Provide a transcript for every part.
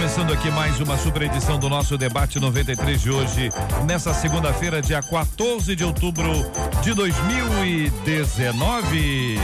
Começando aqui mais uma super edição do nosso debate 93 de hoje, nessa segunda-feira, dia 14 de outubro de 2019.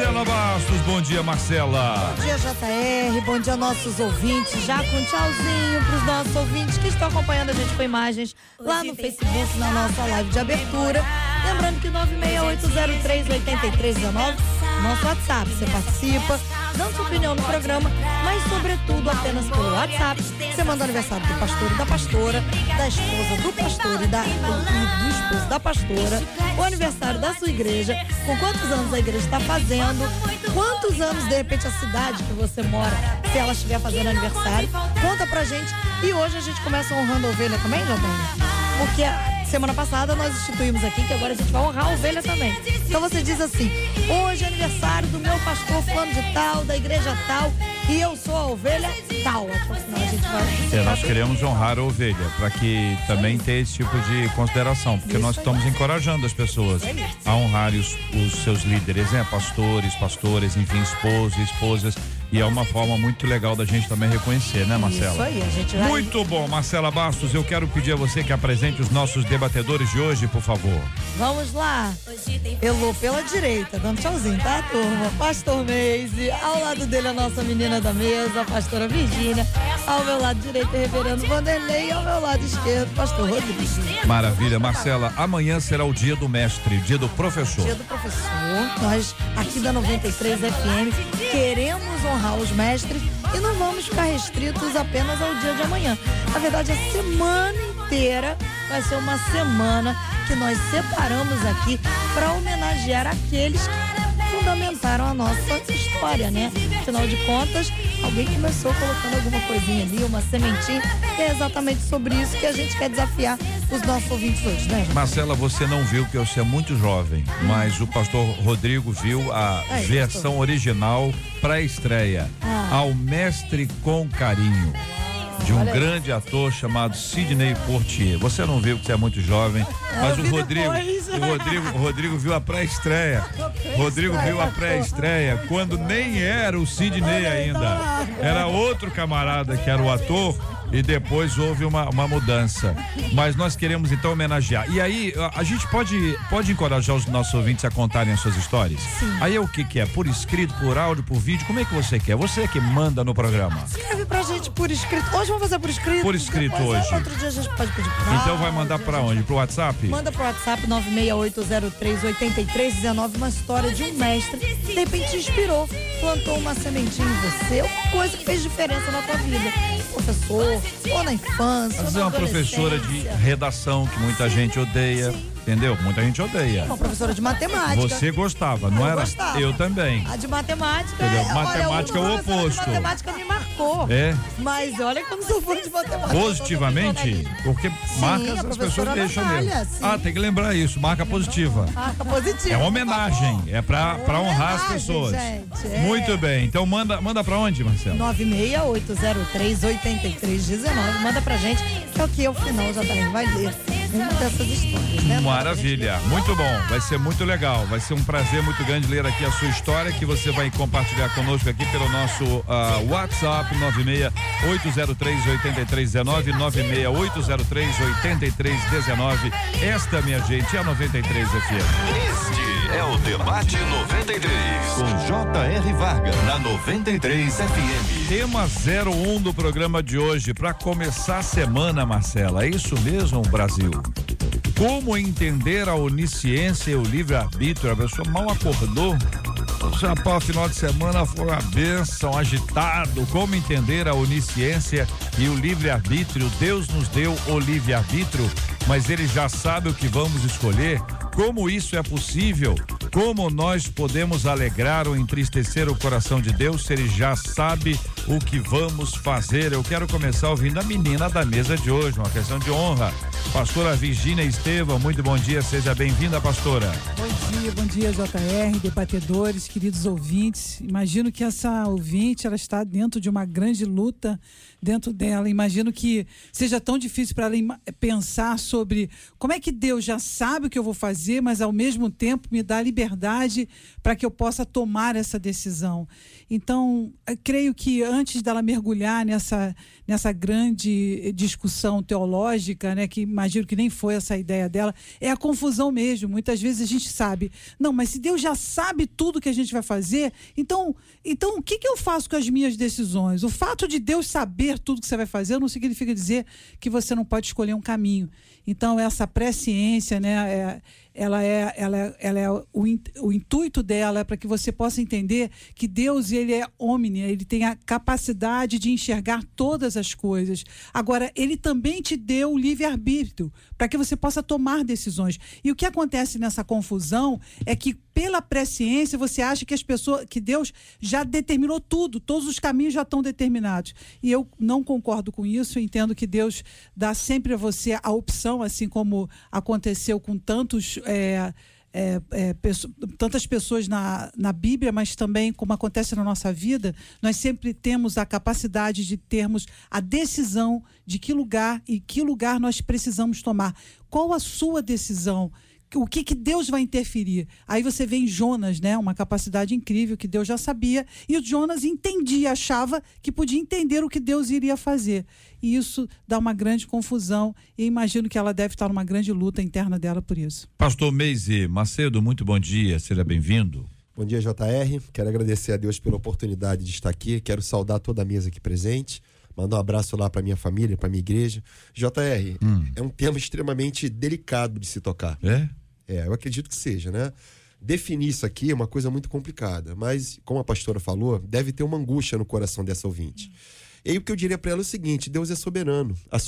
Marcela Bastos. Bom dia, Marcela. Bom dia, JR. Bom dia, nossos ouvintes. Já com tchauzinho para os nossos ouvintes que estão acompanhando a gente com imagens lá no Facebook, na nossa live de abertura. Lembrando que 968038319 nosso WhatsApp. Você participa, dando sua opinião no programa, mas sobretudo apenas pelo WhatsApp. Você manda o aniversário do pastor e da pastora, da esposa do pastor e, da, e do esposo da pastora, o aniversário da sua igreja, com quantos anos a igreja está fazendo, quantos anos, de repente, a cidade que você mora, se ela estiver fazendo aniversário. Conta pra gente. E hoje a gente começa honrando a ovelha também, Jordânia? Porque semana passada nós instituímos aqui que agora a gente vai honrar a ovelha também. Então você diz assim: hoje é aniversário do meu pastor fulano de tal, da igreja tal, e eu sou a ovelha tal. Que a gente vai. É, nós queremos honrar a ovelha, para que também tenha esse tipo de consideração, porque Isso nós estamos encorajando as pessoas a honrar os, os seus líderes, né? Pastores, pastoras, enfim, esposos, esposas e é uma forma muito legal da gente também reconhecer, né, Marcela? Isso aí, a gente vai... Muito bom, Marcela Bastos. Eu quero pedir a você que apresente os nossos debatedores de hoje, por favor. Vamos lá. Elô pela direita, dando tchauzinho, tá, turma? Pastor Meise, ao lado dele a nossa menina da mesa, a pastora Virgínia. Ao meu lado direito, reverendo Vanderlei. E ao meu lado esquerdo, pastor Rodrigo. Maravilha. Marcela, amanhã será o dia do mestre, dia do professor. Dia do professor. Nós, aqui da 93 FM, queremos honrar honrar os mestres e não vamos ficar restritos apenas ao dia de amanhã. Na verdade, a semana inteira vai ser uma semana que nós separamos aqui para homenagear aqueles que fundamentaram a nossa história, né? Afinal de contas, alguém começou colocando alguma coisinha ali, uma sementinha, e é exatamente sobre isso que a gente quer desafiar os nossos ouvintes hoje, né? Marcela, você não viu que você é muito jovem, mas o pastor Rodrigo viu a Aí, versão original pré-estreia, ah. ao mestre com carinho de um grande ator chamado Sidney Portier. Você não viu que você é muito jovem, mas o Rodrigo, o Rodrigo, o Rodrigo viu a pré-estreia. Rodrigo viu a pré-estreia quando nem era o Sidney ainda. Era outro camarada que era o ator e depois houve uma, uma mudança. Mas nós queremos então homenagear. E aí, a, a, gente pode, pode encorajar os nossos ouvintes a contarem as suas histórias? Sim. Aí é o que, que é? Por escrito, por áudio, por vídeo? Como é que você quer? Você é que manda no programa. Escreve pra gente por escrito. Hoje vamos fazer por escrito. Por escrito depois, hoje. Outro dia a gente pode pedir pra Então vai mandar pra onde? Pro WhatsApp? Manda pro WhatsApp 968038319 uma história de um mestre que de repente inspirou, plantou uma sementinha em você, uma coisa que fez diferença na tua vida. Professor, ou na infância. Às vezes é uma professora de redação que muita gente odeia. Entendeu? Muita gente odeia. Uma professora de matemática. Você gostava, não eu era? Gostava. Eu também. A de matemática. Entendeu? É, matemática olha, é o oposto. Matemática me marcou. É. Mas olha como sou fã de matemática. Positivamente? Porque Sim, marcas as pessoas deixam mesmo. Ah, tem que lembrar isso. Marca positiva. Marca positiva. É uma homenagem. É pra, é pra honrar as pessoas. Gente, é. Muito bem. Então manda, manda pra onde, Marcelo? 968038319. Manda pra gente, que é o que o final já tá, vai ler uma dessas histórias, né? Maravilha, muito bom, vai ser muito legal, vai ser um prazer muito grande ler aqui a sua história que você vai compartilhar conosco aqui pelo nosso uh, WhatsApp 968038319 968038319. Esta, minha gente, é a 93 FM. É o Debate 93 com J.R. Varga na 93 FM. Tema 01 do programa de hoje para começar a semana, Marcela. É isso mesmo, Brasil? Como entender a onisciência e o livre-arbítrio? A pessoa mal acordou. Já para o final de semana foi uma benção, agitado. Como entender a onisciência e o livre-arbítrio? Deus nos deu o livre-arbítrio, mas ele já sabe o que vamos escolher. Como isso é possível? Como nós podemos alegrar ou entristecer o coração de Deus se ele já sabe o que vamos fazer? Eu quero começar ouvindo a menina da mesa de hoje, uma questão de honra. Pastora Virgínia Estevam, muito bom dia, seja bem-vinda, pastora. Bom dia, bom dia, JR, debatedores, queridos ouvintes. Imagino que essa ouvinte, ela está dentro de uma grande luta dentro dela. Imagino que seja tão difícil para ela pensar sobre como é que Deus já sabe o que eu vou fazer, mas ao mesmo tempo me dá liberdade para que eu possa tomar essa decisão. Então, creio que antes dela mergulhar nessa, nessa grande discussão teológica, né, que imagino que nem foi essa ideia dela, é a confusão mesmo. Muitas vezes a gente sabe, não, mas se Deus já sabe tudo que a gente vai fazer, então, então o que, que eu faço com as minhas decisões? O fato de Deus saber tudo que você vai fazer não significa dizer que você não pode escolher um caminho. Então, essa presciência, né, é, ela é, ela é, ela é o, o intuito dela é para que você possa entender que Deus ele é omni, ele tem a capacidade de enxergar todas as coisas. Agora, ele também te deu o livre-arbítrio para que você possa tomar decisões. E o que acontece nessa confusão é que pela presciência você acha que as pessoas, que Deus já determinou tudo, todos os caminhos já estão determinados. E eu não concordo com isso, entendo que Deus dá sempre a você a opção, assim como aconteceu com tantos é, é, é, tantas pessoas na, na Bíblia, mas também como acontece na nossa vida, nós sempre temos a capacidade de termos a decisão de que lugar e que lugar nós precisamos tomar. Qual a sua decisão? O que, que Deus vai interferir. Aí você vê em Jonas, né, uma capacidade incrível que Deus já sabia, e o Jonas entendia, achava que podia entender o que Deus iria fazer. E isso dá uma grande confusão, e imagino que ela deve estar numa grande luta interna dela por isso. Pastor Meise Macedo, muito bom dia, seja bem-vindo. Bom dia, JR. Quero agradecer a Deus pela oportunidade de estar aqui. Quero saudar toda a mesa aqui presente. Mandar um abraço lá para minha família, para minha igreja. JR, hum. é um tema extremamente delicado de se tocar. É? É, eu acredito que seja, né? Definir isso aqui é uma coisa muito complicada, mas, como a pastora falou, deve ter uma angústia no coração dessa ouvinte. E aí o que eu diria para ela é o seguinte: Deus é soberano. A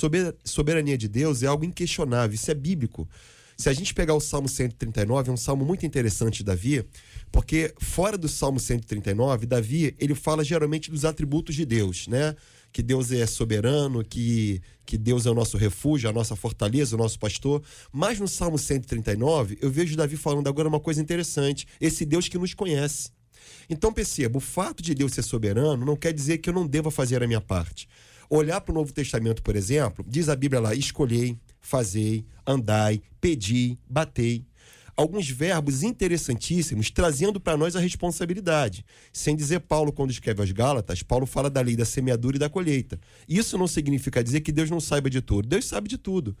soberania de Deus é algo inquestionável, isso é bíblico. Se a gente pegar o Salmo 139, é um salmo muito interessante de Davi, porque fora do Salmo 139, Davi, ele fala geralmente dos atributos de Deus, né? Que Deus é soberano, que, que Deus é o nosso refúgio, a nossa fortaleza, o nosso pastor. Mas no Salmo 139, eu vejo Davi falando agora uma coisa interessante: esse Deus que nos conhece. Então perceba, o fato de Deus ser soberano não quer dizer que eu não deva fazer a minha parte. Olhar para o Novo Testamento, por exemplo, diz a Bíblia lá: escolhei, fazei, andai, pedi, batei alguns verbos interessantíssimos trazendo para nós a responsabilidade. Sem dizer Paulo, quando escreve aos Gálatas, Paulo fala da lei da semeadura e da colheita. Isso não significa dizer que Deus não saiba de tudo. Deus sabe de tudo.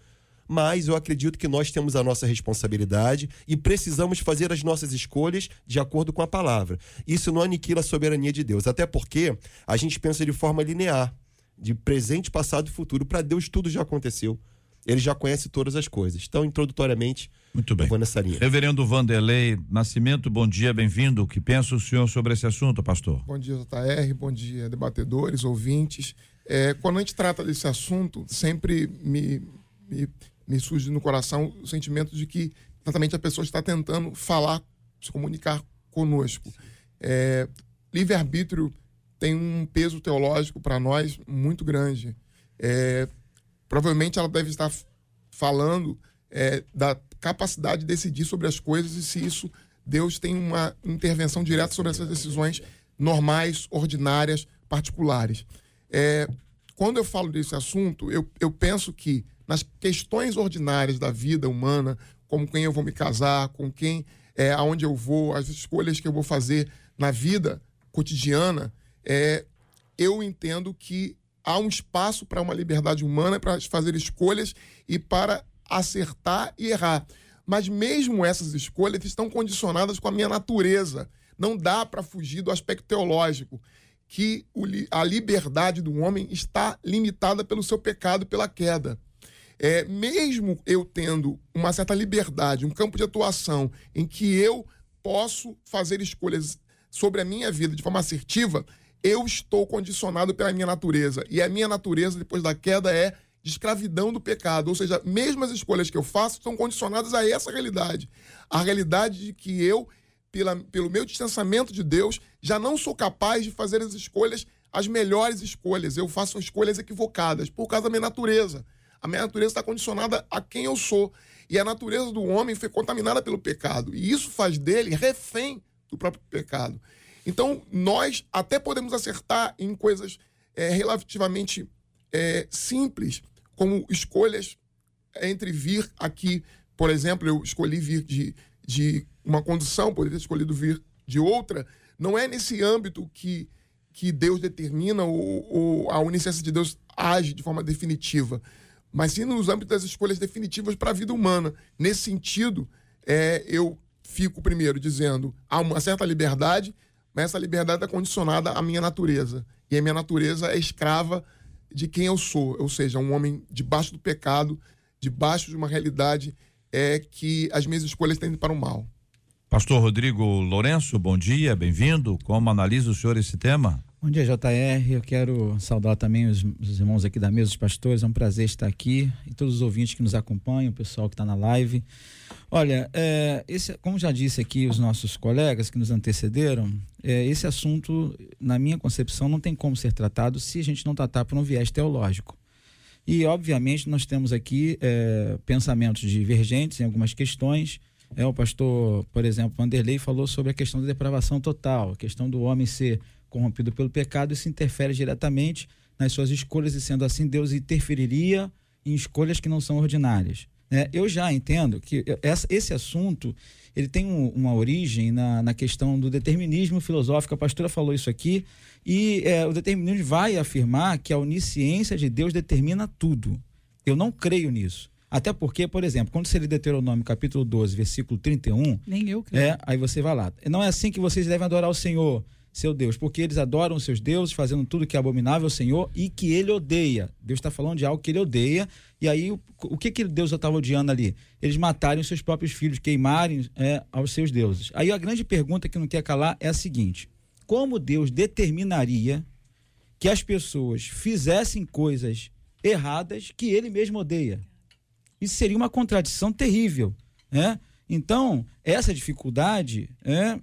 Mas eu acredito que nós temos a nossa responsabilidade e precisamos fazer as nossas escolhas de acordo com a palavra. Isso não aniquila a soberania de Deus, até porque a gente pensa de forma linear, de presente, passado e futuro. Para Deus tudo já aconteceu. Ele já conhece todas as coisas. Então, introdutoriamente, muito bem. vou nessa linha. Reverendo Vanderlei Nascimento, bom dia, bem-vindo. O que pensa o senhor sobre esse assunto, pastor? Bom dia, JR, bom dia, debatedores, ouvintes. É, quando a gente trata desse assunto, sempre me, me, me surge no coração o sentimento de que exatamente a pessoa está tentando falar, se comunicar conosco. É, Livre-arbítrio tem um peso teológico para nós muito grande. É, provavelmente ela deve estar falando é, da capacidade de decidir sobre as coisas e se isso Deus tem uma intervenção direta sobre essas decisões normais, ordinárias, particulares. É, quando eu falo desse assunto, eu, eu penso que nas questões ordinárias da vida humana, como quem eu vou me casar, com quem, é, aonde eu vou, as escolhas que eu vou fazer na vida cotidiana, é, eu entendo que há um espaço para uma liberdade humana para fazer escolhas e para acertar e errar. Mas mesmo essas escolhas estão condicionadas com a minha natureza. Não dá para fugir do aspecto teológico, que a liberdade do homem está limitada pelo seu pecado, pela queda. É, mesmo eu tendo uma certa liberdade, um campo de atuação em que eu posso fazer escolhas sobre a minha vida de forma assertiva, eu estou condicionado pela minha natureza. E a minha natureza, depois da queda, é de escravidão do pecado. Ou seja, mesmo as escolhas que eu faço estão condicionadas a essa realidade. A realidade de que eu pela, pelo meu distanciamento de Deus, já não sou capaz de fazer as escolhas, as melhores escolhas. Eu faço escolhas equivocadas por causa da minha natureza. A minha natureza está condicionada a quem eu sou. E a natureza do homem foi contaminada pelo pecado. E isso faz dele refém do próprio pecado. Então, nós até podemos acertar em coisas é, relativamente é, simples, como escolhas entre vir aqui, por exemplo, eu escolhi vir de, de uma condução, poderia ter escolhido vir de outra, não é nesse âmbito que, que Deus determina ou, ou a onisciência de Deus age de forma definitiva, mas sim nos âmbitos das escolhas definitivas para a vida humana. Nesse sentido, é, eu fico primeiro dizendo há uma certa liberdade, mas essa liberdade é condicionada à minha natureza. E a minha natureza é escrava de quem eu sou, ou seja, um homem debaixo do pecado, debaixo de uma realidade é que as minhas escolhas tendem para o mal. Pastor Rodrigo Lourenço, bom dia, bem-vindo. Como analisa o senhor esse tema? Bom dia, JR. Eu quero saudar também os, os, irmãos aqui da mesa, os pastores. É um prazer estar aqui e todos os ouvintes que nos acompanham, o pessoal que está na live. Olha, é, esse, como já disse aqui os nossos colegas que nos antecederam, é, esse assunto, na minha concepção, não tem como ser tratado se a gente não tratar por um viés teológico. E, obviamente, nós temos aqui é, pensamentos divergentes em algumas questões é, o pastor, por exemplo, Vanderlei falou sobre a questão da depravação total, a questão do homem ser corrompido pelo pecado, isso interfere diretamente nas suas escolhas, e sendo assim, Deus interferiria em escolhas que não são ordinárias. É, eu já entendo que essa, esse assunto ele tem um, uma origem na, na questão do determinismo filosófico. A pastora falou isso aqui, e é, o determinismo vai afirmar que a onisciência de Deus determina tudo. Eu não creio nisso. Até porque, por exemplo, quando você lê Deuteronômio capítulo 12, versículo 31. Nem eu creio. É, aí você vai lá. Não é assim que vocês devem adorar o Senhor, seu Deus, porque eles adoram seus deuses, fazendo tudo que é abominável ao Senhor e que ele odeia. Deus está falando de algo que ele odeia. E aí, o, o que, que Deus estava odiando ali? Eles matarem os seus próprios filhos, queimarem é, aos seus deuses. Aí a grande pergunta que não quer calar é a seguinte: como Deus determinaria que as pessoas fizessem coisas erradas que ele mesmo odeia? Isso seria uma contradição terrível. Né? Então, essa dificuldade é,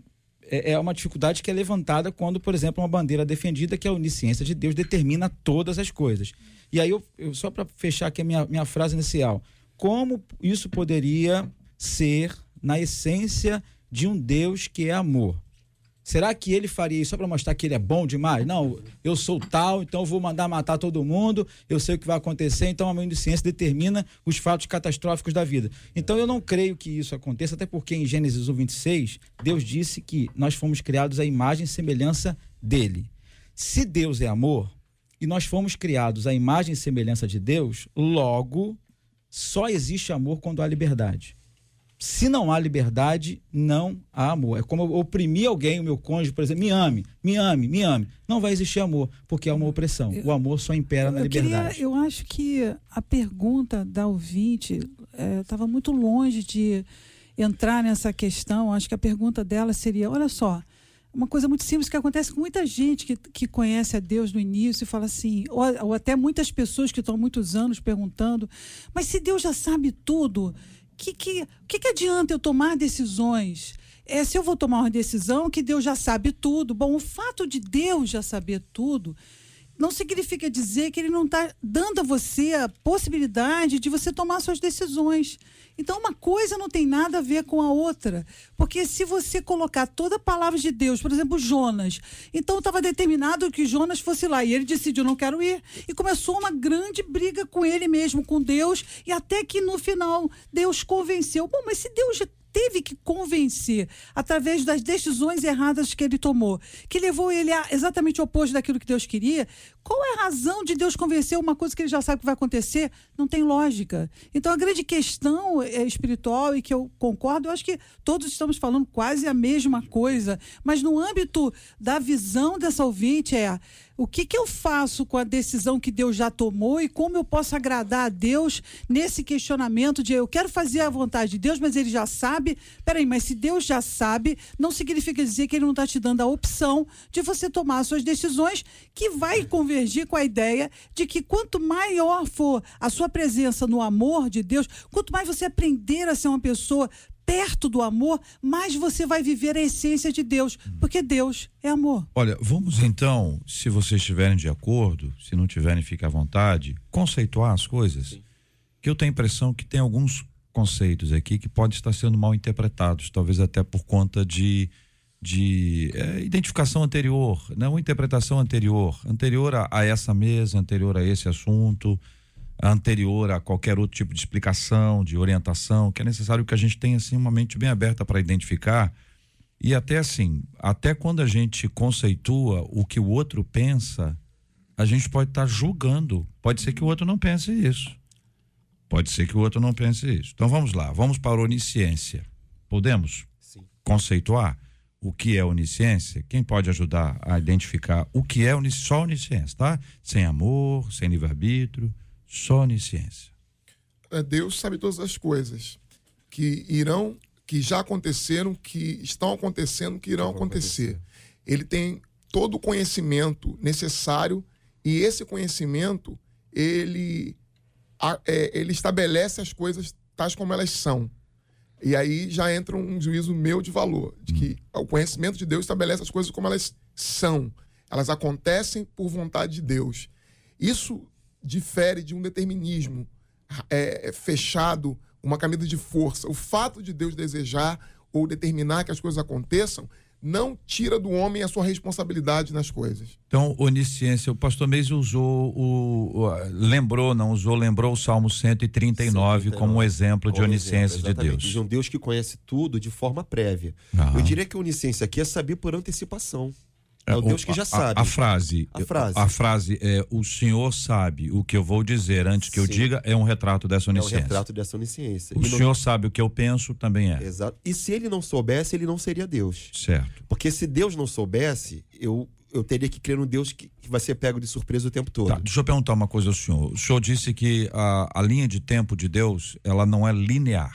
é, é uma dificuldade que é levantada quando, por exemplo, uma bandeira defendida que é a onisciência de Deus determina todas as coisas. E aí, eu, eu só para fechar aqui a minha, minha frase inicial, como isso poderia ser na essência de um Deus que é amor? Será que ele faria isso só para mostrar que ele é bom demais? Não, eu sou tal, então vou mandar matar todo mundo, eu sei o que vai acontecer, então a minha ciência determina os fatos catastróficos da vida. Então eu não creio que isso aconteça, até porque em Gênesis 1, 26, Deus disse que nós fomos criados à imagem e semelhança dele. Se Deus é amor e nós fomos criados à imagem e semelhança de Deus, logo só existe amor quando há liberdade se não há liberdade, não há amor. É como eu oprimir alguém, o meu cônjuge, por exemplo, me ame, me ame, me ame. Não vai existir amor, porque é uma opressão. O amor só impera na liberdade. Queria, eu acho que a pergunta da ouvinte estava é, muito longe de entrar nessa questão. Acho que a pergunta dela seria: olha só, uma coisa muito simples que acontece com muita gente que, que conhece a Deus no início e fala assim, ou, ou até muitas pessoas que estão muitos anos perguntando, mas se Deus já sabe tudo que, que, que, que adianta eu tomar decisões? É, se eu vou tomar uma decisão que Deus já sabe tudo. Bom, o fato de Deus já saber tudo não significa dizer que ele não está dando a você a possibilidade de você tomar suas decisões. Então, uma coisa não tem nada a ver com a outra. Porque se você colocar toda a palavra de Deus, por exemplo, Jonas, então estava determinado que Jonas fosse lá e ele decidiu: não quero ir. E começou uma grande briga com ele mesmo, com Deus, e até que no final Deus convenceu. Bom, mas se Deus teve que convencer através das decisões erradas que ele tomou, que levou ele a exatamente o oposto daquilo que Deus queria. Qual é a razão de Deus convencer uma coisa que ele já sabe que vai acontecer? Não tem lógica. Então a grande questão é espiritual e que eu concordo, eu acho que todos estamos falando quase a mesma coisa, mas no âmbito da visão dessa ouvinte é o que, que eu faço com a decisão que Deus já tomou e como eu posso agradar a Deus nesse questionamento de eu quero fazer a vontade de Deus, mas ele já sabe. Peraí, mas se Deus já sabe, não significa dizer que ele não está te dando a opção de você tomar suas decisões, que vai convergir com a ideia de que quanto maior for a sua presença no amor de Deus, quanto mais você aprender a ser uma pessoa perto do amor, mais você vai viver a essência de Deus, porque Deus é amor. Olha, vamos então, se vocês estiverem de acordo, se não tiverem, fique à vontade, conceituar as coisas. Que eu tenho a impressão que tem alguns conceitos aqui que podem estar sendo mal interpretados, talvez até por conta de, de é, identificação anterior, né? uma interpretação anterior, anterior a, a essa mesa, anterior a esse assunto, anterior a qualquer outro tipo de explicação, de orientação, que é necessário que a gente tenha assim uma mente bem aberta para identificar e até assim, até quando a gente conceitua o que o outro pensa, a gente pode estar tá julgando. Pode ser que o outro não pense isso. Pode ser que o outro não pense isso. Então vamos lá, vamos para a onisciência. Podemos Sim. conceituar o que é onisciência? Quem pode ajudar a identificar o que é só onisciência, tá? Sem amor, sem livre-arbítrio, só onisciência. É, Deus sabe todas as coisas que irão, que já aconteceram, que estão acontecendo, que irão acontecer. acontecer. Ele tem todo o conhecimento necessário e esse conhecimento ele, é, ele estabelece as coisas tais como elas são. E aí já entra um juízo meu de valor, de que hum. o conhecimento de Deus estabelece as coisas como elas são. Elas acontecem por vontade de Deus. Isso difere de um determinismo é, é, fechado, uma camisa de força. O fato de Deus desejar ou determinar que as coisas aconteçam não tira do homem a sua responsabilidade nas coisas. Então, onisciência, o pastor Meis usou o, o, lembrou, não usou, lembrou o Salmo 139, 139 como um exemplo de onisciência exemplo, de Deus. De um Deus que conhece tudo de forma prévia. Eu diria que a onisciência aqui é saber por antecipação. É o Deus que já sabe. A, a, frase, a frase. A frase é o Senhor sabe o que eu vou dizer antes que Sim. eu diga é um retrato dessa onisciência. É um retrato dessa onisciência. O e Senhor não... sabe o que eu penso também é. Exato. E se ele não soubesse, ele não seria Deus. Certo. Porque se Deus não soubesse, eu eu teria que crer num Deus que, que vai ser pego de surpresa o tempo todo. Tá, deixa eu perguntar uma coisa ao senhor. O senhor disse que a, a linha de tempo de Deus, ela não é linear.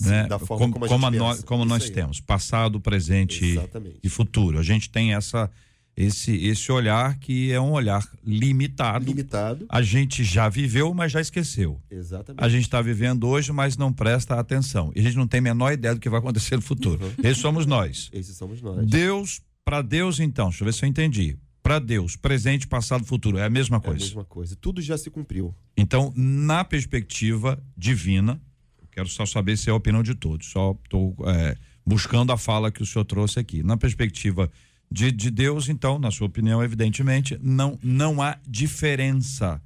Sim, né? Da forma como, como, como, nós, como nós temos, passado, presente Exatamente. e futuro. A gente tem essa esse esse olhar que é um olhar limitado. Limitado. A gente já viveu, mas já esqueceu. Exatamente. A gente está vivendo hoje, mas não presta atenção. E a gente não tem a menor ideia do que vai acontecer no futuro. Uhum. Esses somos nós. Esses somos nós. Deus, para Deus então, deixa eu ver se eu entendi. Para Deus, presente, passado, futuro, é a mesma coisa. É a mesma coisa. Tudo já se cumpriu. Então, na perspectiva divina, quero só saber se é a opinião de todos. Só estou é, buscando a fala que o senhor trouxe aqui. Na perspectiva de, de Deus, então, na sua opinião, evidentemente, não, não há diferença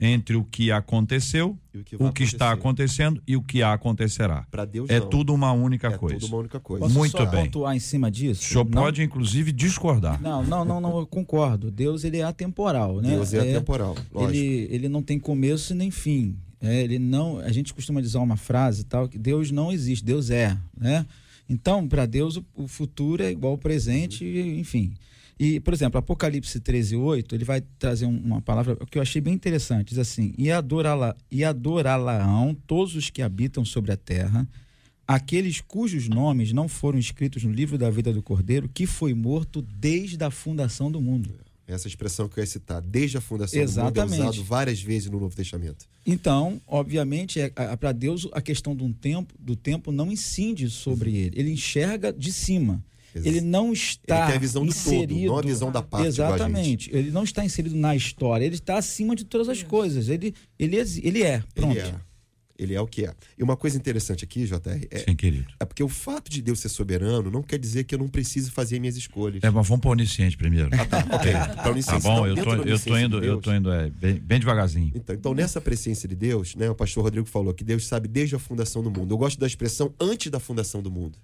entre o que aconteceu, o que, o que está acontecendo e o que acontecerá. Para Deus é não. tudo uma única é coisa. Tudo uma única coisa. Posso Muito só bem. pontuar em cima disso? O senhor não? pode inclusive discordar. Não, não, não, não, eu concordo. Deus ele é atemporal, né? Deus é, é atemporal. Lógico. Ele ele não tem começo nem fim. É, ele não, a gente costuma dizer uma frase tal que Deus não existe, Deus é, né? Então, para Deus, o, futuro é igual ao presente, enfim. E, por exemplo, Apocalipse 13, 8, ele vai trazer uma palavra que eu achei bem interessante. Diz assim: E adorá-la-ão todos os que habitam sobre a terra, aqueles cujos nomes não foram escritos no livro da vida do Cordeiro, que foi morto desde a fundação do mundo. Essa expressão que eu ia citar, desde a fundação Exatamente. do mundo, é usado várias vezes no Novo Testamento. Então, obviamente, é, para Deus a questão do tempo, do tempo não incide sobre uhum. ele. Ele enxerga de cima. Ele não está ele tem a visão inserido, todo, não a visão da parte Exatamente. Ele não está inserido na história, ele está acima de todas as coisas. Ele, ele, ele é, pronto. Ele é. Ele é o que é. E uma coisa interessante aqui, JR, é, Sim, querido. é porque o fato de Deus ser soberano não quer dizer que eu não precise fazer minhas escolhas. É, mas vamos para o onisciente primeiro. Ah, tá, ok. Pra onisciente. Tá bom, então, eu, tô, eu tô indo, de eu tô indo é, bem, bem, devagarzinho. Então, então, nessa presciência de Deus, né, o pastor Rodrigo falou que Deus sabe desde a fundação do mundo. Eu gosto da expressão antes da fundação do mundo.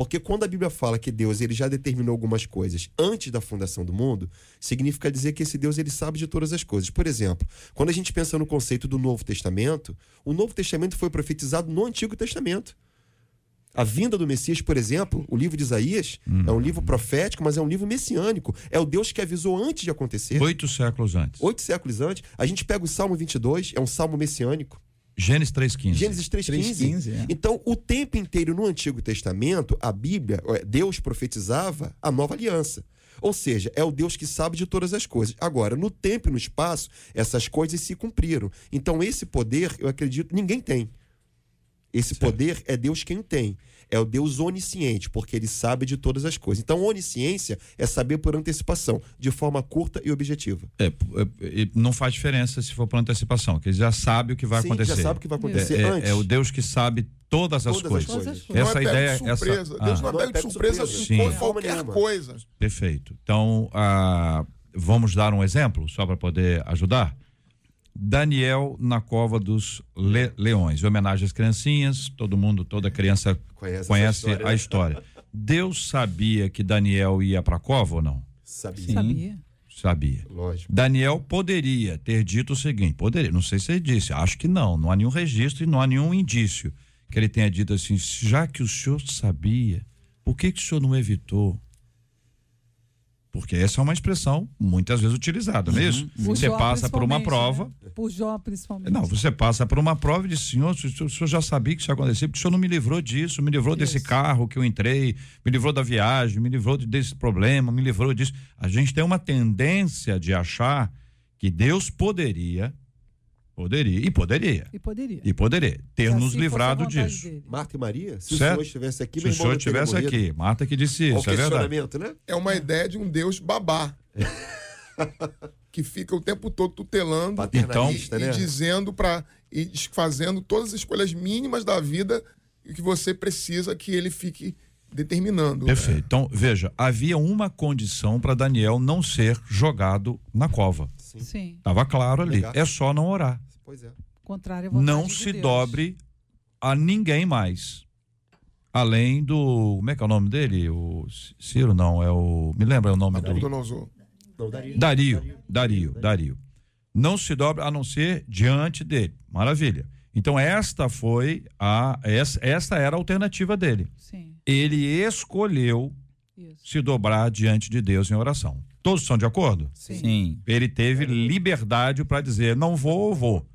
Porque quando a Bíblia fala que Deus ele já determinou algumas coisas antes da fundação do mundo, significa dizer que esse Deus ele sabe de todas as coisas. Por exemplo, quando a gente pensa no conceito do Novo Testamento, o Novo Testamento foi profetizado no Antigo Testamento. A vinda do Messias, por exemplo, o livro de Isaías hum. é um livro profético, mas é um livro messiânico. É o Deus que avisou antes de acontecer. Oito séculos antes. Oito séculos antes. A gente pega o Salmo 22, é um salmo messiânico. Gênesis 3,15. Gênesis 3,15. É. Então, o tempo inteiro no Antigo Testamento, a Bíblia, Deus profetizava a nova aliança. Ou seja, é o Deus que sabe de todas as coisas. Agora, no tempo e no espaço, essas coisas se cumpriram. Então, esse poder, eu acredito, ninguém tem. Esse poder é Deus quem o tem. É o Deus onisciente, porque ele sabe de todas as coisas. Então, onisciência é saber por antecipação, de forma curta e objetiva. É, é, é, não faz diferença se for por antecipação, que ele já sabe o que vai Sim, acontecer. já sabe o que vai acontecer É, é- antes. é o Deus que sabe todas as Todas as coisas. coisas. Não Essa é ideia, surpresa. essa, Deus ah, não é Não é pego de surpresa surpresa. Sim. qualquer nenhuma. coisa. Perfeito. Então, ah, vamos dar um exemplo, só para poder ajudar? Daniel na cova dos le- leões. Em homenagem às criancinhas, todo mundo, toda criança Conhece conhece, história, a história. Deus sabia que Daniel ia para a cova ou não? Sabia. Sim. Sabia? Sabia. Lógico. Daniel poderia ter dito o seguinte: poderia, não sei se ele disse, acho que não, não há nenhum registro e não há nenhum indício que ele tenha dito assim, já que o senhor sabia, por que, que o senhor não evitou? Porque essa é uma expressão muitas vezes utilizada, não é isso? Por Você Jó, passa por uma prova. né? Por Jó, principalmente. Não, você passa por uma prova e diz, senhor, o senhor, já sabia que isso ia acontecer, porque o senhor não me livrou disso, me livrou desse Isso. carro que eu entrei, me livrou da viagem, me livrou de- desse problema, me livrou disso. A gente tem uma tendência de achar que Deus poderia, poderia, e poderia, E poderia. e poderia ter nos assim livrado disso. dele. Marta e Maria, se Certo. o senhor estivesse aqui, Se meu o senhor estivesse aqui, Marta que disse isso, é verdade. né? É uma ideia de um Deus babá. que fica o tempo todo tutelando Paternalista, e, né? e dizendo para e fazendo todas as escolhas mínimas da vida que você precisa que ele fique determinando. Perfeito. Então, veja, havia uma condição para Daniel não ser jogado na cova. Sim. Estava claro ali. Legal. É só não orar. Pois é. Contrário à vontade não de se Deus. dobre a ninguém mais. Além do. Como é que é o nome dele? O Ciro, não, é o. Me lembra o nome do. Não daria. Dario. Dario, Dario. Não se dobra a não ser diante dele. Maravilha. Então, esta foi a. Essa, essa era a alternativa dele. Sim, Ele escolheu isso. se dobrar diante de Deus em oração. Todos estão de acordo? Sim. Ele teve liberdade para dizer: não vou ou vou.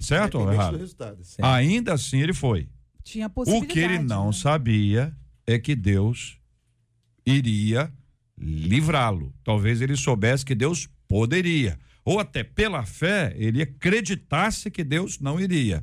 Certo ou errado? resultado. Ainda assim ele foi. Tinha O possibilidade. que ele não né? sabia é que Deus iria livrá-lo. Talvez ele soubesse que Deus poderia. Ou até pela fé, ele acreditasse que Deus não iria.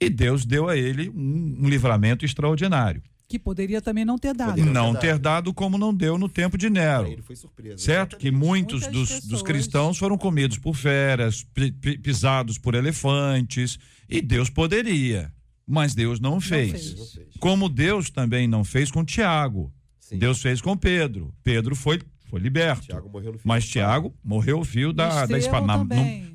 E Deus deu a ele um, um livramento extraordinário. Que poderia também não ter dado. Poderia. Não ter dado como não deu no tempo de Nero. ele foi surpresa. Certo? Que muitos Muitas dos, pessoas- dos cristãos foram comidos por feras, pi- pi- pisados por elefantes, e Deus poderia, mas Deus não fez. fez. Não fez. Como Deus também não fez com Tiago. Sim. Deus fez com Pedro. Pedro foi, foi liberto. Tiago morreu no fim Mas Tiago morreu o fio da, da espada. No,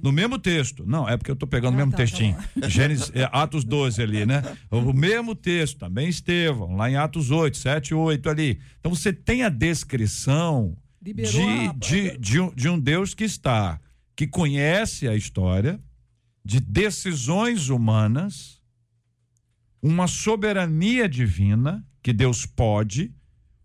no mesmo texto. Não, é porque eu estou pegando o Ah, mesmo tá, tá textinho. Gênesis, é, Atos 12 ali, né? O mesmo texto, também Estevão, lá em Atos 8, 7 e 8 ali. Então você tem a descrição de, a- de, de, um, de um Deus que está, que conhece a história, de decisões humanas, uma soberania divina que Deus pode,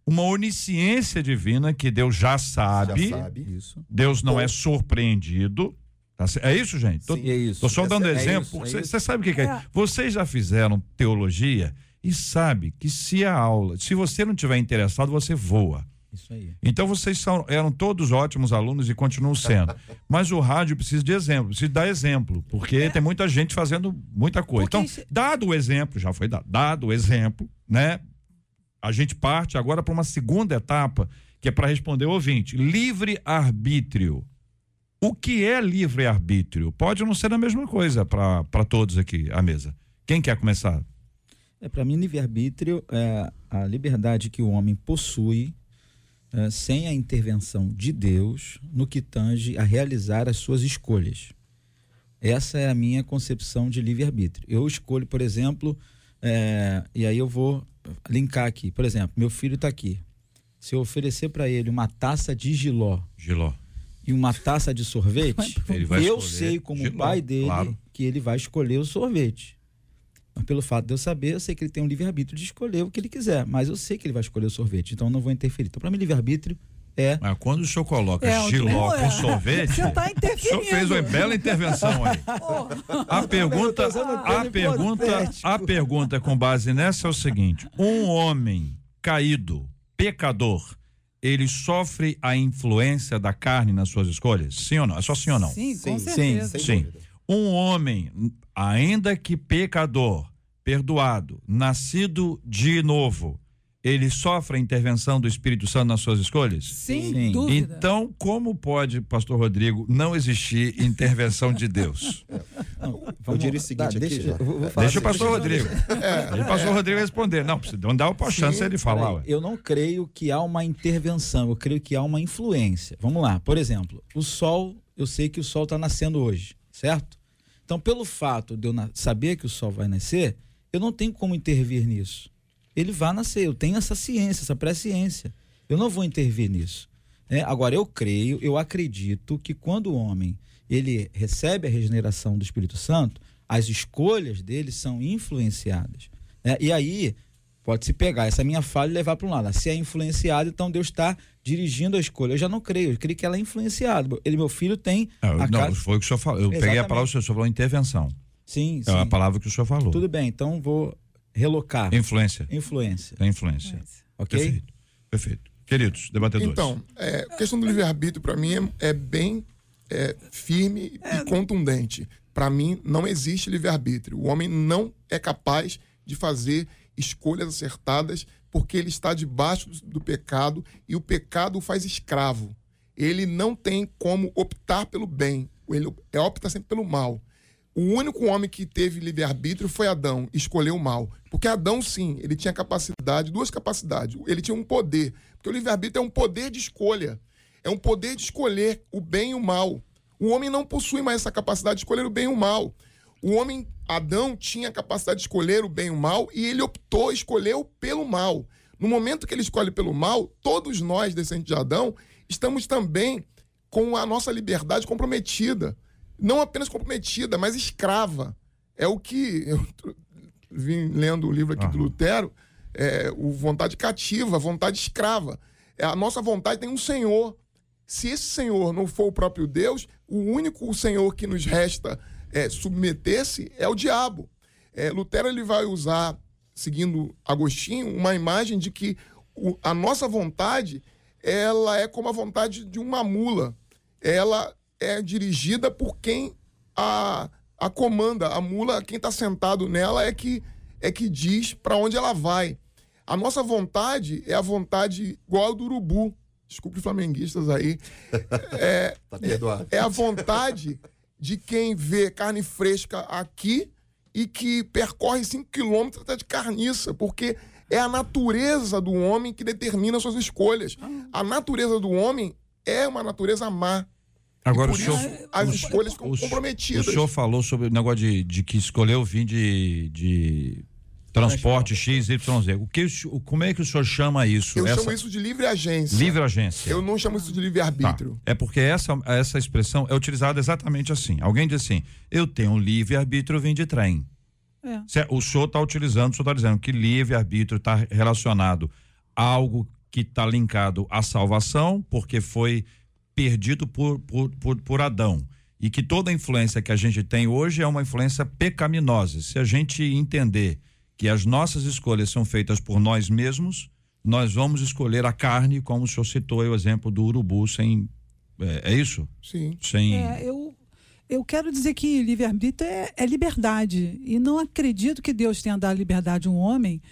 uma onisciência divina que Deus já sabe. Já sabe. Isso. Deus não Bom. é surpreendido. Tá é isso, gente? Tô, Sim. É isso. tô só dando É exemplo. é Você você sabe o que, que é? É. Vocês já fizeram teologia e sabe que se a aula, se você não tiver interessado, você voa. Isso aí. Então vocês são, eram todos ótimos alunos e continuam sendo. Mas o rádio precisa de exemplo, precisa dar exemplo, porque tem muita gente fazendo muita coisa. Porque Então, isso- dado o exemplo, já foi dado, dado o exemplo, né? A gente parte agora para uma segunda etapa, que é para responder o ouvinte. Livre arbítrio. O que é livre arbítrio? Pode não ser a mesma coisa para todos aqui à mesa. Quem quer começar? É, para mim, livre-arbítrio é a liberdade que o homem possui é, sem a intervenção de Deus no que tange a realizar as suas escolhas. Essa é a minha concepção de livre-arbítrio. Eu escolho, por exemplo, é, e aí eu vou linkar aqui. Por exemplo, meu filho está aqui. Se eu oferecer para ele uma taça de giló Giló. e uma taça de sorvete, Ele vai eu sei como Giló, pai dele claro. que ele vai escolher o sorvete. Mas pelo fato de eu saber, eu sei que ele tem um livre-arbítrio de escolher o que ele quiser. Mas eu sei que ele vai escolher o sorvete, então eu não vou interferir. Então, para mim, livre-arbítrio é. Mas quando o senhor coloca É, o giló teu é. com sorvete, Você tá o senhor interferindo. fez uma bela intervenção aí. A pergunta, a pergunta, a pergunta com base nessa é o seguinte: um homem caído, pecador, ele sofre a influência da carne nas suas escolhas? Sim ou não? É só sim ou não? Sim, com Sim, Sim. dúvida. Um homem, ainda que pecador, perdoado, nascido de novo, ele sofre a intervenção do Espírito Santo nas suas escolhas? Sem Sim. dúvida. Então, como pode, pastor Rodrigo, não existir intervenção de Deus? Eu diria o seguinte aqui, deixa, vou- Deixa o assim, pastor deixa- Rodrigo. Deixa o pastor Rodrigo responder. Não, precisa não dá a chance Sim, ele falar. Eu não creio que há uma intervenção, eu creio que há uma influência. Vamos lá, por exemplo, o sol, eu sei que o sol está nascendo hoje, certo? Então, pelo fato de eu saber que o sol vai nascer, eu não tenho como intervir nisso. Ele vai nascer, eu tenho essa ciência, essa presciência. Eu não vou intervir nisso. né? Agora, eu creio, eu acredito que quando o homem ele recebe a regeneração do Espírito Santo, as escolhas dele são influenciadas. né? E aí, pode se pegar essa minha falha e levar para um lado. Se é influenciado, então Deus está dirigindo a escolha. Eu já não creio, eu creio que ela é influenciada. Ele, meu filho, tem. Ah, a não, casa- foi o que o senhor falou. Eu peguei a Exatamente. palavra, o senhor falou intervenção. Sim, É a sim. palavra que o senhor falou. Tudo bem, então vou relocar. Influência. Influência. É influência. Ok? Perfeito. Perfeito. Queridos, debatedores. Então, é, a questão do livre-arbítrio, para mim, é, é bem é, firme e contundente. Para mim, não existe livre-arbítrio. O homem não é capaz de fazer escolhas acertadas porque ele está debaixo do, do pecado e o pecado o faz escravo. Ele não tem como optar pelo bem. Ele é, opta sempre pelo mal. O único homem que teve livre-arbítrio foi Adão, escolheu o mal. Porque Adão, sim, ele tinha capacidade, duas capacidades. Ele tinha um poder. Porque o livre-arbítrio é um poder de escolha. É um poder de escolher o bem e o mal. O homem não possui mais essa capacidade de escolher o bem e o mal. O homem, Adão, tinha a capacidade de escolher o bem e o mal e ele optou, escolheu pelo mal. No momento que ele escolhe pelo mal, todos nós, descendentes de Adão, estamos também com a nossa liberdade comprometida. Não apenas comprometida, mas escrava. É o que eu vim lendo o livro aqui do Lutero, é, o vontade cativa, vontade escrava. É, a nossa vontade tem um senhor. Se esse senhor não for o próprio Deus, o único senhor que nos resta é, submeter-se é o diabo. É, Lutero ele vai usar, seguindo Agostinho, uma imagem de que o- a nossa vontade ela é como a vontade de uma mula. Ela é dirigida por quem a, a comanda. A mula, quem está sentado nela é que é que diz para onde ela vai. A nossa vontade é a vontade igual a do urubu. Desculpe os flamenguistas aí. É, Tá perdoado. é a vontade de quem vê carne fresca aqui e que percorre 5 quilômetros até de carniça, porque é a natureza do homem que determina suas escolhas. A natureza do homem é uma natureza má. Agora o senhor. isso as o- escolhas ficam o, comprometidas. O senhor falou sobre o negócio de, de que escolheu vir de, de transporte X, Y, Z. O que, o como é que o senhor chama isso? Eu Essa- chamo isso de livre agência. Livre agência. Eu não chamo isso de Tá. livre-arbítrio. É porque essa, essa expressão é utilizada exatamente assim. Alguém diz assim: eu tenho um livre-arbítrio, eu vim de trem. É. Se- O senhor está utilizando, o senhor está dizendo que livre-arbítrio está relacionado a algo que está linkado à salvação, porque foi perdido por, por, por, por Adão. E que toda a influência que a gente tem hoje é uma influência pecaminosa. Se a gente entender que as nossas escolhas são feitas por nós mesmos, nós vamos escolher a carne, como o senhor citou aí o exemplo do urubu sem. É, é isso? Sim. Sem. É, eu, eu quero dizer que livre-arbítrio é, é liberdade. E não acredito que Deus tenha dado liberdade a um homem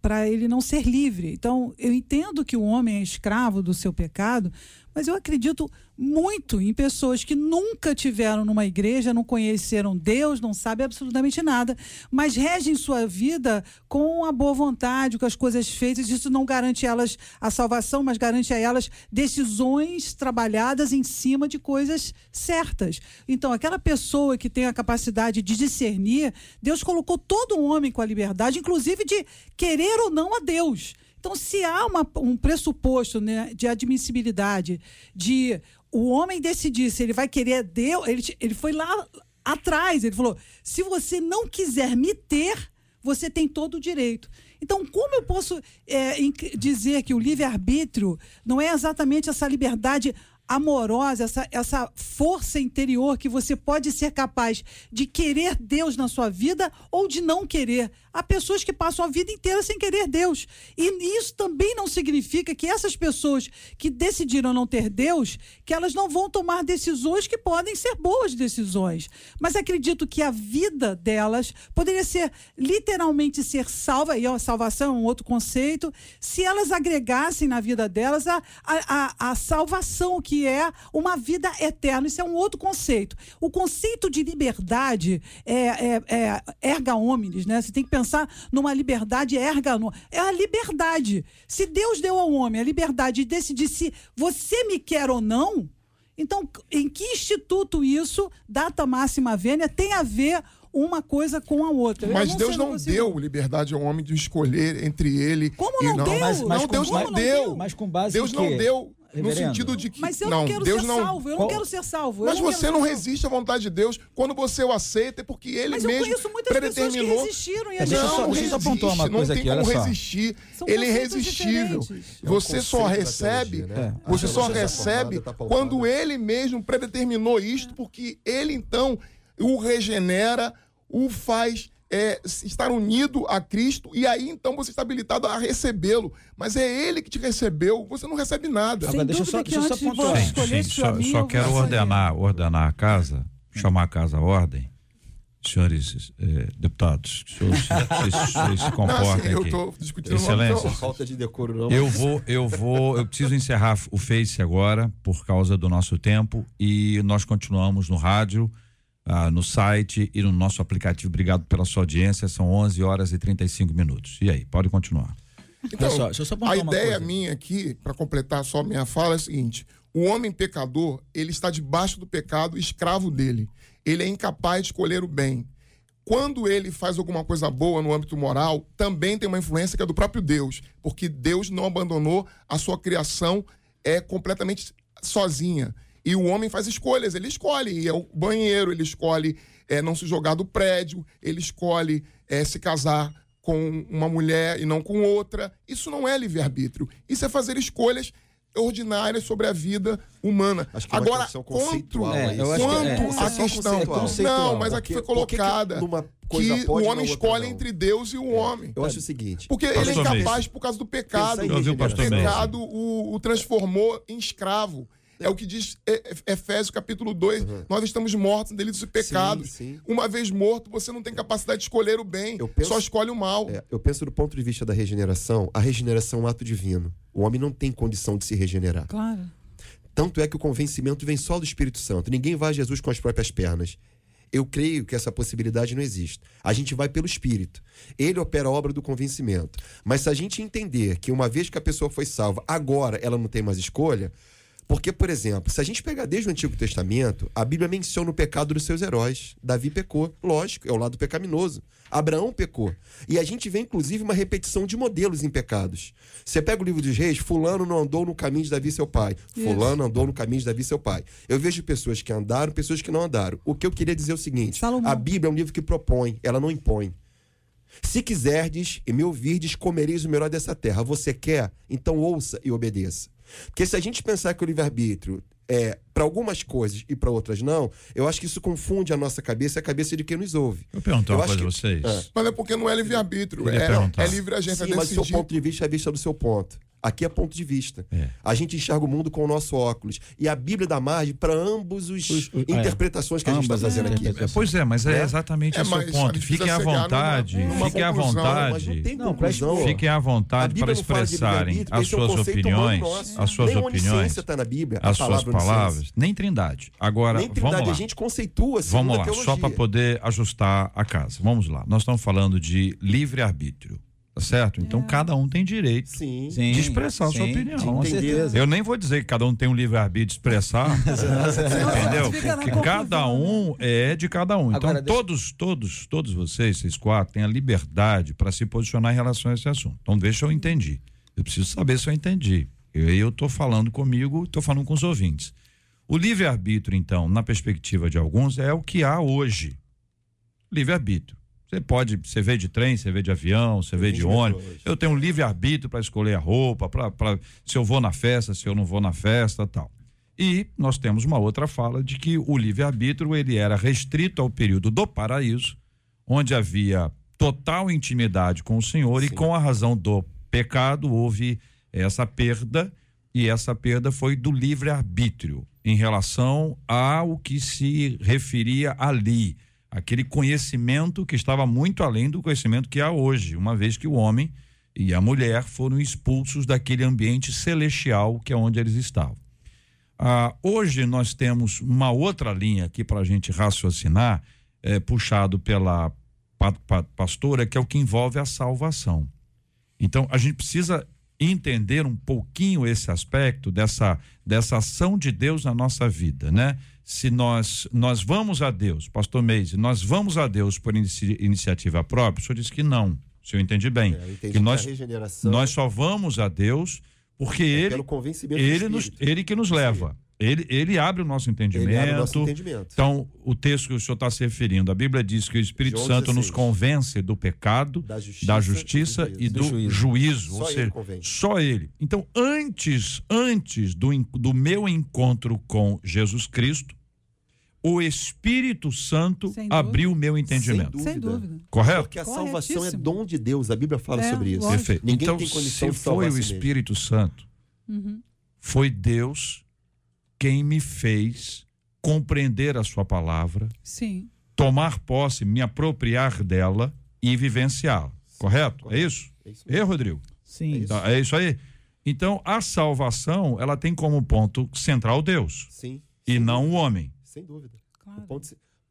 para ele não ser livre. Então, eu entendo que o homem é escravo do seu pecado, mas eu acredito muito em pessoas que nunca tiveram numa igreja, não conheceram Deus, não sabem absolutamente nada, mas regem sua vida com a boa vontade, com as coisas feitas. Isso não garante a elas a salvação, mas garante a elas decisões trabalhadas em cima de coisas certas. Então, aquela pessoa que tem a capacidade de discernir, Deus colocou todo um homem com a liberdade, inclusive de querer ou não a Deus. Então, se há uma- um pressuposto né, de admissibilidade, de o homem decidir se ele vai querer Deus, ele, ele foi lá atrás, ele falou: se você não quiser me ter, você tem todo o direito. Então, como eu posso é, dizer que o livre-arbítrio não é exatamente essa liberdade amorosa, essa, essa força interior que você pode ser capaz de querer Deus na sua vida ou de não querer. Há pessoas que passam a vida inteira sem querer Deus. E isso também não significa que essas pessoas que decidiram não ter Deus, que elas não vão tomar decisões que podem ser boas decisões. Mas acredito que a vida delas poderia ser literalmente ser salva, e a salvação é um outro conceito, se elas agregassem na vida delas a, a, a, salvação que é uma vida eterna. Isso é um outro conceito. O conceito de liberdade é, é, é erga omnes, né? Você tem que pensar numa liberdade erga É a liberdade. Se Deus deu ao homem a liberdade de decidir se você me quer ou não, então em que instituto isso, data máxima vênia, tem a ver uma coisa com a outra. Mas não Deus não deu liberdade ao homem de escolher entre ele Como não, não deu? Mas, mas não, Deus não, deu. Mas com base Deus não deu no sentido de que. Mas eu não, não quero Deus ser não... salvo, eu não quero ser salvo. Mas não você não resiste à vontade de Deus quando você o aceita, é porque ele Mas mesmo. Mas eu conheço muitas predeterminou... pessoas que resistiram e a gente. Não, só, resiste, pontuar uma coisa não tem aqui, como olha resistir. São ele é irresistível. diferentes. É um Você só recebe. teologia, né? É. Você só teologia recebe tá quando ele mesmo predeterminou isto, porque ele então o regenera, o faz é, estar unido a Cristo e aí então você está habilitado a recebê-lo. Mas é Ele que te recebeu, você não recebe nada. Agora, deixa eu só, deixa eu só pontuar. Sim, sim, só, caminho, só quero ordenar, ordenar a casa, chamar a casa à ordem. Senhores eh, deputados, senhores, vocês, vocês se Não, comportem assim, eu aqui. estou discutindo Excelência. Falta de decoro, não. Eu vou, eu vou, eu preciso encerrar o Face agora por causa do nosso tempo e nós continuamos no rádio, ah, no site e no nosso aplicativo. Obrigado pela sua audiência. São 11 horas e 35 minutos. E aí, pode continuar. Então, só, deixa eu só a ideia coisa. minha aqui, para completar só minha fala, é a seguinte: o homem pecador, ele está debaixo do pecado, escravo dele. Ele é incapaz de escolher o bem. Quando ele faz alguma coisa boa no âmbito moral, também tem uma influência que é do próprio Deus, porque Deus não abandonou a sua criação é completamente sozinha. E o homem faz escolhas, ele escolhe ir ao banheiro, ele escolhe é, não se jogar do prédio, ele escolhe é, se casar com uma mulher e não com outra. Isso não é livre-arbítrio. Isso é fazer escolhas ordinárias sobre a vida humana. Acho que é Agora, questão quanto, É, eu acho que- quanto é, a isso é só questão... conceitual. Não, mas aqui foi por que que colocada que pode o homem escolhe entre Deus e o homem. Eu acho o seguinte. Porque ele é incapaz por causa do pecado. O pecado o, o transformou em escravo. É o que diz Efésios capítulo 2. Nós estamos mortos em delitos e pecados. sim. Uma vez morto, você não tem capacidade de escolher o bem. Eu penso- Só escolhe o mal. É, eu penso do ponto de vista da regeneração, a regeneração é um ato divino. O homem não tem condição de se regenerar. Claro. Tanto é que o convencimento vem só do Espírito Santo. Ninguém vai a Jesus com as próprias pernas. Eu creio que essa possibilidade não existe. A gente vai pelo Espírito. Ele opera a obra do convencimento. Mas se a gente entender que uma vez que a pessoa foi salva, agora ela não tem mais escolha. Porque, por exemplo, se a gente pegar desde o Antigo Testamento, a Bíblia menciona o pecado dos seus heróis. Davi pecou, lógico, é o lado pecaminoso. Abraão pecou. E a gente vê, inclusive, uma repetição de modelos em pecados. Você pega o livro dos reis, fulano não andou no caminho de Davi, seu pai. Fulano andou no caminho de Davi, seu pai. Eu vejo pessoas que andaram, pessoas que não andaram. O que eu queria dizer é o seguinte: Salomão. a Bíblia é um livro que propõe, ela não impõe. Se quiserdes e me ouvirdes, comereis o melhor dessa terra. Você quer? Então ouça e obedeça. Porque se a gente pensar que o livre-arbítrio é para algumas coisas e para outras não, eu acho que isso confunde a nossa cabeça e a cabeça de quem nos ouve. Eu perguntar Eu uma coisa a que- vocês. Mas é porque não é livre-arbítrio. É, é livre agência Sim, mas o seu decidir. ponto de vista é a vista do seu ponto. Aqui é ponto de vista. É. A gente enxerga o mundo com o nosso óculos. E a Bíblia dá margem para ambos os, Os- os- interpretações que a gente está fazendo aqui. É, pois é, mas é Né? exatamente É, esse o ponto. Fiquem à vontade, numa- fiquem à não vontade. tem Não, conclusão. Fiquem à vontade para não expressarem as é suas opiniões, as suas Nem opiniões, tá na Bíblia, a as suas palavras, nem trindade. Agora, Nem trindade, vamos lá. a gente conceitua segundo Vamos lá, teologia. só para poder ajustar a casa. Vamos lá. Nós estamos falando de livre-arbítrio, tá certo? Então cada um tem direito Sim. Sim, de expressar a sua sim, opinião. Com certeza. Eu nem vou dizer que cada um tem um livre-arbítrio de expressar, entendeu? Na Porque cada um é de cada um. Então Agora, deixa- todos, todos, todos vocês, vocês quatro, têm a liberdade para se posicionar em relação a esse assunto. Então deixa eu entendi. Eu preciso saber se eu entendi. Eu eu estou falando comigo, estou falando com os ouvintes. O livre-arbítrio, então, na perspectiva de alguns, é o que há hoje. Livre-arbítrio. Você pode, você veio de trem, você veio de avião, você veio de ônibus. Eu tenho um livre-arbítrio para escolher a roupa, pra, se eu vou na festa, se eu não vou na festa tal. E nós temos uma outra fala de que o livre-arbítrio ele era restrito ao período do paraíso, onde havia total intimidade com o Senhor Sim. e com a razão do pecado houve essa perda e essa perda foi do livre-arbítrio em relação ao que se referia ali, aquele conhecimento que estava muito além do conhecimento que há hoje, uma vez que o homem e a mulher foram expulsos daquele ambiente celestial que é onde eles estavam. Ah, hoje nós temos uma outra linha aqui para a gente raciocinar, é, puxado pela pa, pa, pastora, que é o que envolve a salvação. Então a gente precisa entender um pouquinho esse aspecto dessa, dessa ação de Deus na nossa vida, né? Se nós nós vamos a Deus, pastor Meise, nós vamos a Deus por inici, iniciativa própria, o senhor disse que não, se eu entendi bem, é, que nós, nós só vamos a Deus porque é ele, ele, nos, ele que nos leva. Ele, ele abre o nosso entendimento. Ele abre o nosso entendimento. Então, o texto que o senhor está se referindo, a Bíblia diz que o Espírito João Santo 16. nos convence do pecado, da justiça, da justiça e do, juízo. juízo. Só ou seja, ele só ele. Então, antes, antes do, do meu encontro com Jesus Cristo, o Espírito Santo abriu o meu entendimento. Sem dúvida. Correto? Porque a salvação é dom de Deus. A Bíblia fala é, sobre isso. Perfeito. Ninguém então, tem condição se foi o Espírito mesmo. Santo, uhum. foi Deus quem me fez compreender a sua palavra, Sim. tomar posse, me apropriar dela e vivenciá-la. Correto? É isso? É isso é, Rodrigo? Sim. É isso. Tá, é isso aí? Então, a salvação, ela tem como ponto central Deus. Sim. E não o homem. Sem dúvida. Claro. O ponto,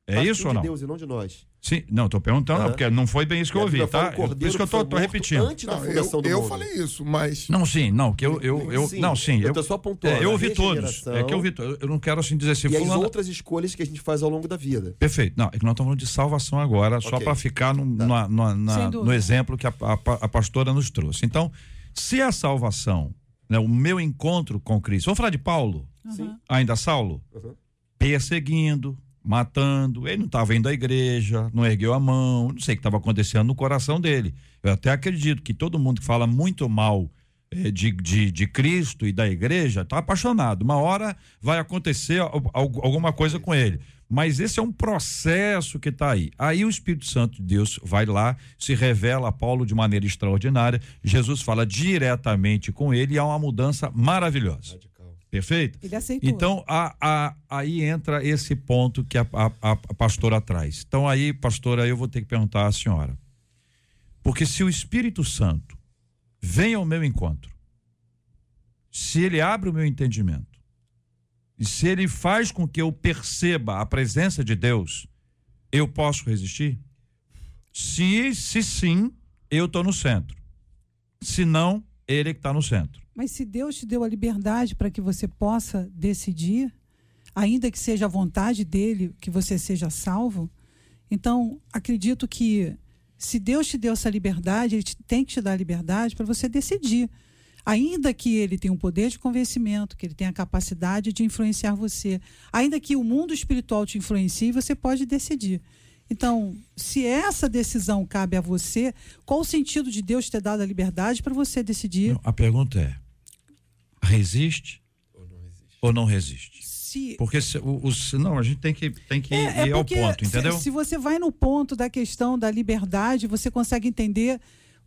é isso ou não? de Deus e não de nós. Sim, não, tô perguntando, porque não foi bem isso que eu ouvi, tá? Por isso que eu tô, tô repetindo. Antes da fundação eu, do eu mundo. falei isso, mas. Não, sim, não, que eu. eu, eu sim, não, sim. Eu, tô só pontuando. É, eu ouvi todos. É que eu ouvi Eu não quero assim dizer assim. E fulano... as outras escolhas que a gente faz ao longo da vida. Perfeito. Não, é que nós estamos falando de salvação agora, okay. só para ficar no, tá. na, na, na, no exemplo que a, a, a, pastora nos trouxe. Então, se a salvação, né, o meu encontro com Cristo. Vamos falar de Paulo? Sim. Ainda Saulo? Uhum. Perseguindo, matando. Ele não estava indo à igreja, não ergueu a mão, não sei o que estava acontecendo no coração dele. Eu até acredito que todo mundo que fala muito mal eh, de, de, de, Cristo e da igreja está apaixonado. Uma hora vai acontecer alguma coisa com ele. Mas esse é um processo que está aí. Aí o Espírito Santo de Deus vai lá, se revela a Paulo de maneira extraordinária. Jesus fala diretamente com ele e há uma mudança maravilhosa. Perfeito? Ele aceitou. Então, a, a, aí entra esse ponto que a, a, a pastora traz. Então, aí, pastora, eu vou ter que perguntar à senhora. Porque se o Espírito Santo vem ao meu encontro, se ele abre o meu entendimento, e se ele faz com que eu perceba a presença de Deus, eu posso resistir? Se, se sim, eu estou no centro. Se não, ele que está no centro. Mas se Deus te deu a liberdade para que você possa decidir, ainda que seja a vontade dele que você seja salvo, então acredito que se Deus te deu essa liberdade, ele tem que te dar a liberdade para você decidir. Ainda que ele tenha um poder de convencimento, que ele tenha a capacidade de influenciar você, ainda que o mundo espiritual te influencie, você pode decidir. Então, se essa decisão cabe a você, qual o sentido de Deus ter dado a liberdade para você decidir? Não, a pergunta é: resiste ou não resiste? Ou não resiste? Se... Porque se, o, o, não, a gente tem que, tem que é, ir é ao ponto, entendeu? Se, se você vai no ponto da questão da liberdade, você consegue entender.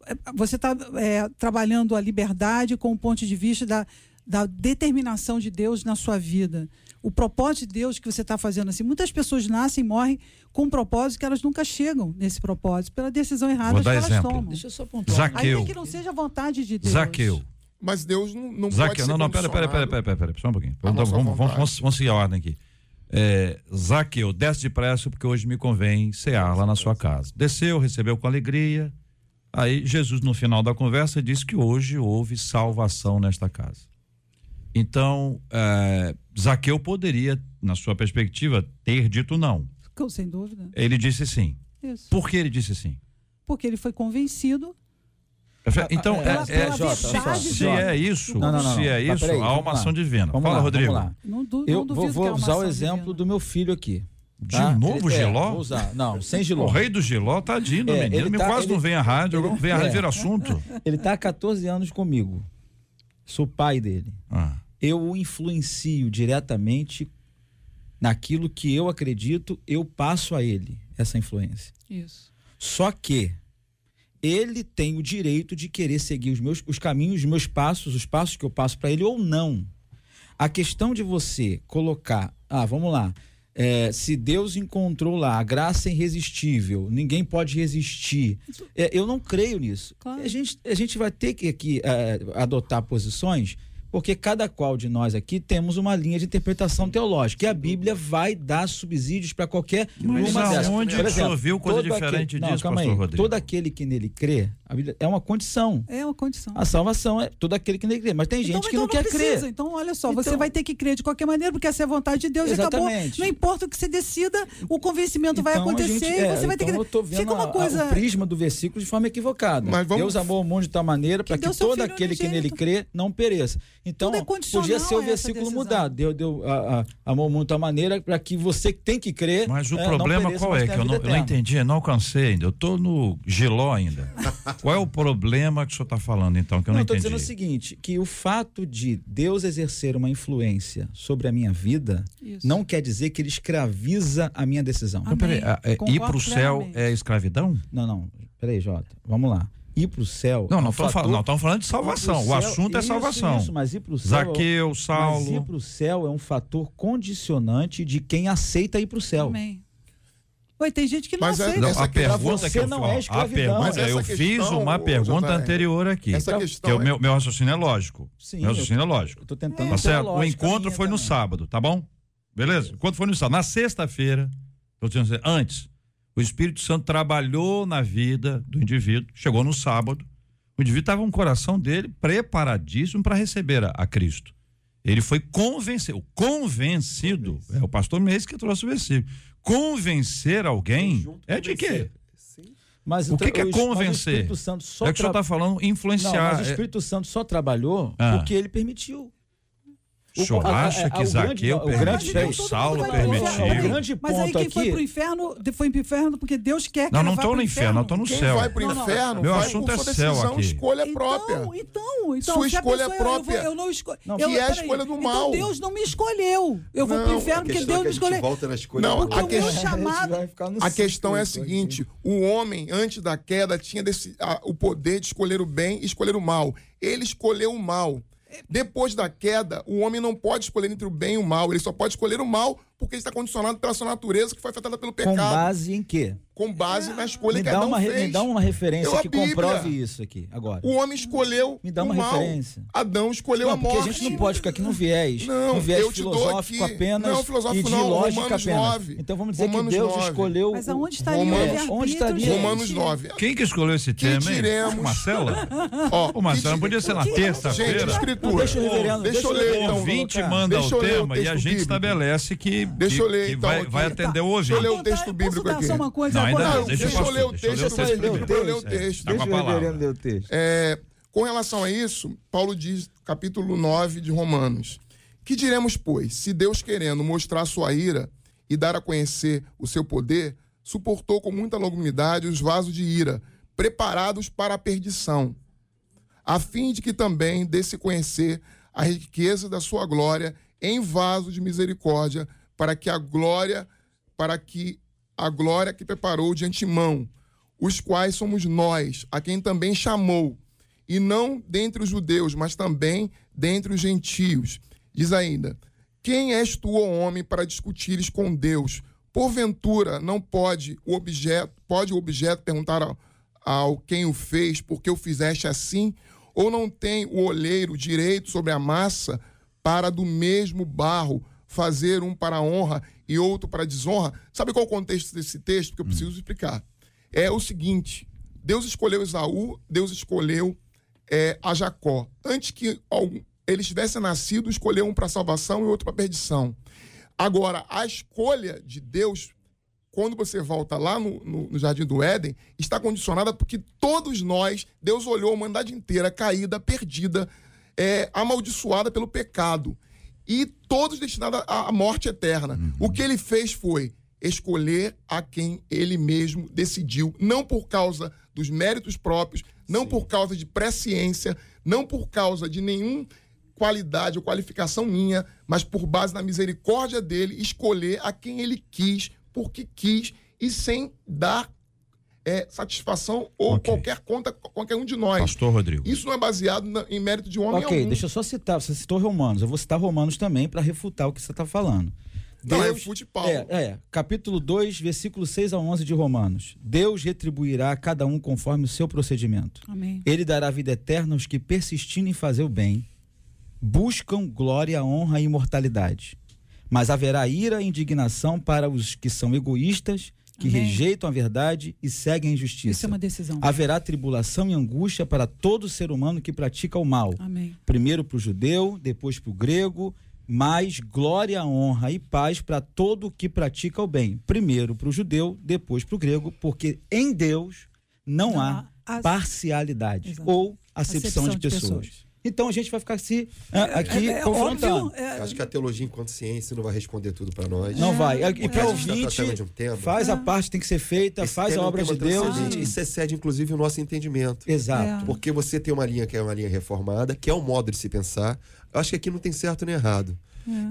É, você está é, trabalhando a liberdade com o ponto de vista da, da determinação de Deus na sua vida. O propósito de Deus que você está fazendo assim. Muitas pessoas nascem e morrem com um propósito que elas nunca chegam nesse propósito, pela decisão errada que elas exemplo. tomam. Deixa eu só pontuar. Zaqueu. Ainda que não seja a vontade de Deus. Zaqueu. Mas Deus não, não Zaqueu, pode não, não, pera, pera, pera, pera, pera, pera, só um pouquinho. Vamos, vamos, vamos, vamos, vamos seguir a ordem aqui. É, Zaqueu, desce depressa porque hoje me convém cear lá na sua casa. Desceu, recebeu com alegria. Aí Jesus, no final da conversa, disse que hoje houve salvação nesta casa. Então, é, Zaqueu poderia, na sua perspectiva, ter dito não. Sem dúvida. Ele disse sim. Isso. Por que ele disse sim? Porque ele foi convencido então, é, é, Jota, se é isso, não, não, não, se é isso, aí, há uma ação divina. Vamos Fala, lá, Rodrigo. Vamos lá. Não, du, eu não vou, vou usar o exemplo divina. do meu filho aqui. Tá? De novo, ele, Giló? É, vou usar. Não, sem Giló. O rei do Giló, tadinho do é, menino. Tá, quase ele, não vem à rádio, vem à rádio é. ver assunto. Ele está há 14 anos comigo. Sou pai dele. Ah. Eu o influencio diretamente naquilo que eu acredito, eu passo a ele essa influência. Isso. Só que ele tem o direito de querer seguir os meus os caminhos, os meus passos, os passos que eu passo para ele ou não. A questão de você colocar, ah, vamos lá, é, se Deus encontrou lá a graça irresistível, ninguém pode resistir. É, eu não creio nisso. Claro. A, gente, a gente vai ter que aqui é, adotar posições porque cada qual de nós aqui temos uma linha de interpretação teológica. E a Bíblia vai dar subsídios para qualquer Mas uma dessas. aonde Por o senhor viu coisa todo diferente não, disso, calma pastor aí. Rodrigo? Todo aquele que nele crê, a Bíblia é uma condição. É uma condição. A salvação é todo aquele que nele crê. Mas tem gente então, que então não, quer precisa. crer. Então, olha só, você Então- vai ter que crer de qualquer maneira, porque essa é a vontade de Deus e acabou. Exatamente. Não importa o que você decida, o convencimento vai Então, a acontecer gente- e é, você vai ter então que. Eu tô vendo Fica uma a- a- coisa. o prisma do versículo de forma equivocada. Mas vamos- Deus amou o mundo de tal maneira para Que que todo aquele que nele crê não pereça. Então, é podia ser o essa versículo mudado. Deus deu, a, a, amou o mundo de tal maneira para que você que tem que crer. Mas o é, não problema pereça, qual é? Que eu não, eu não entendi, eu não alcancei ainda. Eu tô no giló ainda. qual é o problema que o senhor está falando, então, que eu não, Não, entendi? dizendo o seguinte, que o fato de Deus exercer uma influência sobre a minha vida Isso. não quer dizer que ele escraviza a minha decisão. Então, peraí, é, ir para o céu é escravidão? Não, não. Peraí, Jota. Vamos lá. Ir pro céu. Não, é não estamos fator- falando, não, estamos falando de salvação. Pro O céu- assunto é isso, salvação. Isso, mas ir pro céu. Zaqueu, Mas ir Saulo. pro céu é um fator condicionante de quem aceita ir pro céu. Amém. Oi, tem gente que não Mas é- aceita. Não, Essa a que- pergunta você que eu não é a pergunta, eu fiz uma pergunta anterior aqui. essa Então, questão que o é- meu, meu raciocínio é lógico. Sim, meu raciocínio é lógico. Eu tô tentando. Tá ter certo? O encontro foi no também. sábado, tá bom? Beleza? O encontro foi no sábado. Na sexta-feira, eu dizer, antes, o Espírito Santo trabalhou na vida do indivíduo, chegou no sábado, o indivíduo estava com o coração dele preparadíssimo para receber a, a Cristo. Ele foi convencido, convencido, é o pastor Mês que trouxe o versículo. Convencer alguém é de quê? Mas O que que é mas o convencer? Espírito Santo só É o que o senhor tra- está falando, Não, influenciar. mas o É- Espírito Santo só trabalhou Ah. porque ele permitiu. O senhor a- a- acha a- que Zaqueu permitiu, Saulo vai pro inferno. permitiu? O grande Mas aí ponto quem foi pro inferno, foi pro inferno porque Deus quer que Não, não vá tô no inferno, eu tô no Quem céu. vai pro Não, não. inferno Meu vai assunto por é sua céu decisão, aqui. escolha própria. Então, então, então Sua se a escolha pessoa- própria. Eu, não escolho. Que é a escolha do Então mal. Deus não me escolheu. Eu vou Não, pro inferno porque questão Deus é me escolheu. volta na escolha Não, a o que- meu A questão é a seguinte: o homem, antes da queda, tinha o poder de escolher o bem e escolher o mal. Ele escolheu o mal. Depois da queda, o homem não pode escolher entre o bem e o mal. Ele só pode escolher o mal porque está condicionado pela sua natureza, que foi afetada pelo Com pecado. base em quê? Com base na escolha Me que Adão uma, fez. me dá uma referência Eu, que Bíblia. comprove isso aqui agora. O homem escolheu Me dá o uma mal. referência. Adão escolheu Não, a porque morte. a gente não pode ficar aqui no viés. Não, no viés eu te dou filosófico aqui- apenas não, filosófico e de não, lógica Romanos apenas. 9. Então vamos dizer Romanos que Deus 9. escolheu. Mas o- aonde estaria Romanos- o onde estaria? Romanos 9. Quem que escolheu esse tema, hein? diremos? Marcela? Ó, Ô, Marcela, que podia ser na que- Gente, terça-feira. escritura. Deixa o eu o ler O então. ouvinte colocar. manda o o tema e a gente estabelece que, Deixa eu ler, que então, vai, aqui. vai Tá. atender o Deixa eu ler o texto bíblico aqui. só uma coisa? Não, ainda Agora- não, deixa eu ler o deixa eu texto, ler o texto deixa eu ler o texto. Tá ler o texto. Com relação a isso, Paulo diz, capítulo 9 de Romanos: Que diremos, pois, se Deus, querendo mostrar sua ira e dar a conhecer o seu poder, suportou com muita longanimidade os vasos de ira, preparados para a perdição, a fim de que também desse conhecer a riqueza da sua glória em vaso de misericórdia, para que a glória, para que a glória que preparou de antemão, os quais somos nós, a quem também chamou, e não dentre os judeus, mas também dentre os gentios. Diz ainda: Quem és tu, ó homem, para discutires com Deus? Porventura não pode o objeto, pode o objeto perguntar ao, ao quem o fez, porque o fizeste assim? Ou não tem o olheiro direito sobre a massa para do mesmo barro fazer um para a honra e outro para a desonra? Sabe qual é o contexto desse texto que eu preciso explicar? É o seguinte: Deus escolheu Esaú, Deus escolheu é, a Jacó. Antes que algum- eles tivessem nascido, escolheu um para salvação e outro para perdição. Agora, a escolha de Deus, quando você volta lá no, no- no Jardim do Éden, está condicionada porque todos nós, Deus olhou a humanidade inteira caída, perdida, é, amaldiçoada pelo pecado. E todos destinados à morte eterna. O que ele fez foi escolher a quem ele mesmo decidiu, não por causa dos méritos próprios, não por causa de presciência, não por causa de nenhum qualidade ou qualificação minha, mas por base na misericórdia dele, escolher a quem ele quis, porque quis, e sem dar é, satisfação ou Ok. qualquer conta qualquer um de nós. Pastor Rodrigo. Isso não é baseado na- em mérito de homem Ok, algum. deixa eu só citar. Você citou Romanos. Eu vou citar Romanos também para refutar o que você está falando. Não, refute Paulo. É, é, capítulo 2, versículo 6 a 11 de Romanos. Deus retribuirá a cada um conforme o seu procedimento. Amém. Ele dará vida eterna aos que, persistindo em fazer o bem, buscam glória, honra e imortalidade. Mas haverá ira e indignação para os que são egoístas, que Amém. rejeitam a verdade e seguem a Isso injustiça. é uma decisão. Haverá tribulação e angústia para todo ser humano que pratica o mal. Amém. Primeiro para o judeu, depois para o grego, mais glória, honra e paz para todo que pratica o bem. Primeiro para o judeu, depois para o grego, porque em Deus não, Não há há parcialidade Exato. ou acepção, Acepção de, de pessoas. Então a gente vai ficar se ah, aqui É, é confrontando. óbvio, é, Acho que a teologia enquanto ciência não vai responder tudo para nós. Não vai. E Porque para a o gente tá ouvinte, tratando de um tema. faz a parte que tem que ser feita, Esse faz a é obra de Deus. e- E excede, inclusive, o nosso entendimento. Exato. Porque você tem uma linha que é uma linha reformada, que é um modo de se pensar. Eu acho que aqui não tem certo nem errado.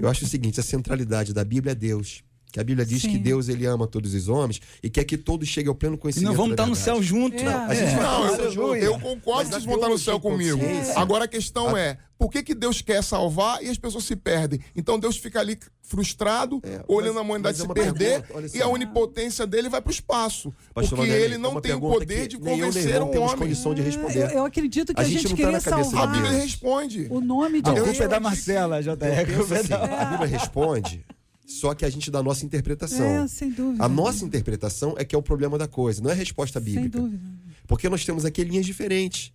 Eu acho o seguinte, a centralidade da Bíblia é Deus. Que a Bíblia diz Sim. que Deus ele ama todos os homens e quer que todos cheguem ao pleno E conhecimento não vamos da estar no céu junto. É. Não, a gente É. vai Não, estar no eu, céu junto. eu concordo que vocês vão estar no céu e comigo. Agora a questão é, por que, que Deus quer salvar e as pessoas se perdem? Então Deus fica ali frustrado, É, olhando mas- a humanidade é se perder pergunta, e a onipotência dele vai para o espaço. Pastor porque ele não uma tem o poder de convencer um homem. condição de responder. eu, eu acredito que A a, gente gente, não tá queria na cabeça da A salvar Bíblia responde. o nome de A A Deus. culpa é da eu- Marcela, JR. É a Bíblia responde, só que a gente dá a nossa interpretação. É, sem dúvida. A nossa interpretação é que é o problema da coisa, não é a resposta Sem bíblica. dúvida. Porque nós temos aqui linhas diferentes.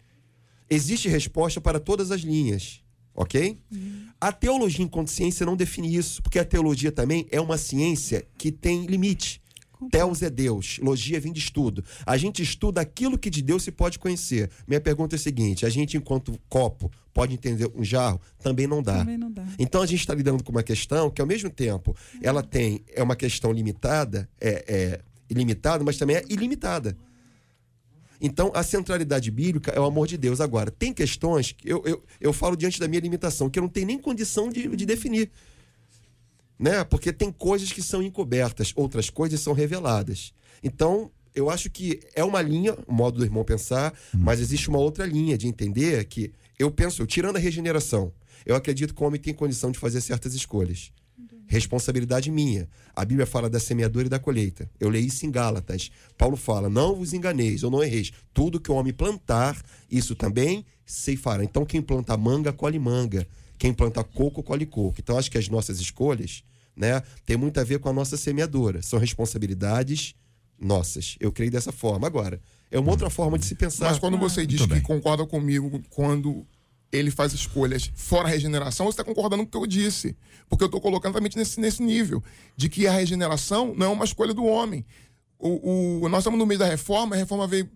Existe resposta para todas as linhas, ok? A teologia enquanto ciência não define isso, porque a teologia também é uma ciência que tem limite. Teos é Deus, logia vem de estudo. A gente estuda aquilo que de Deus se pode conhecer. Minha pergunta é a seguinte: a gente, enquanto copo, pode entender um jarro? Também não dá. Também não dá. Então a gente está lidando com uma questão que, ao mesmo tempo, ela tem é uma questão limitada, é, é ilimitada, mas também é ilimitada. Então, a centralidade bíblica é o amor de Deus. Agora, tem questões que eu, eu, eu falo diante da minha limitação, que eu não tenho nem condição de, de definir. Né? Porque tem coisas que são encobertas, outras coisas são reveladas. Então, eu acho que é uma linha, o modo do irmão pensar, mas existe uma outra linha de entender que eu penso, tirando a regeneração, eu acredito que o homem tem condição de fazer certas escolhas. Responsabilidade minha. A Bíblia fala da semeadura e da colheita. Eu leio isso em Gálatas. Paulo fala: não vos enganeis ou não erreis. Tudo que o homem plantar, isso também ceifará. Então, quem planta manga, colhe manga. Quem planta coco, colhe coco. Então, acho que as nossas escolhas né, tem muito a ver com a nossa semeadura. São responsabilidades nossas. Eu creio dessa forma. Agora, é uma outra forma de se pensar. Mas quando você diz que bem. concorda comigo quando ele faz escolhas fora a regeneração, você está concordando com o que eu disse. Porque eu estou colocando também nesse, nesse nível de que a regeneração não é uma escolha do homem. O, o- nós estamos no meio da reforma, a reforma veio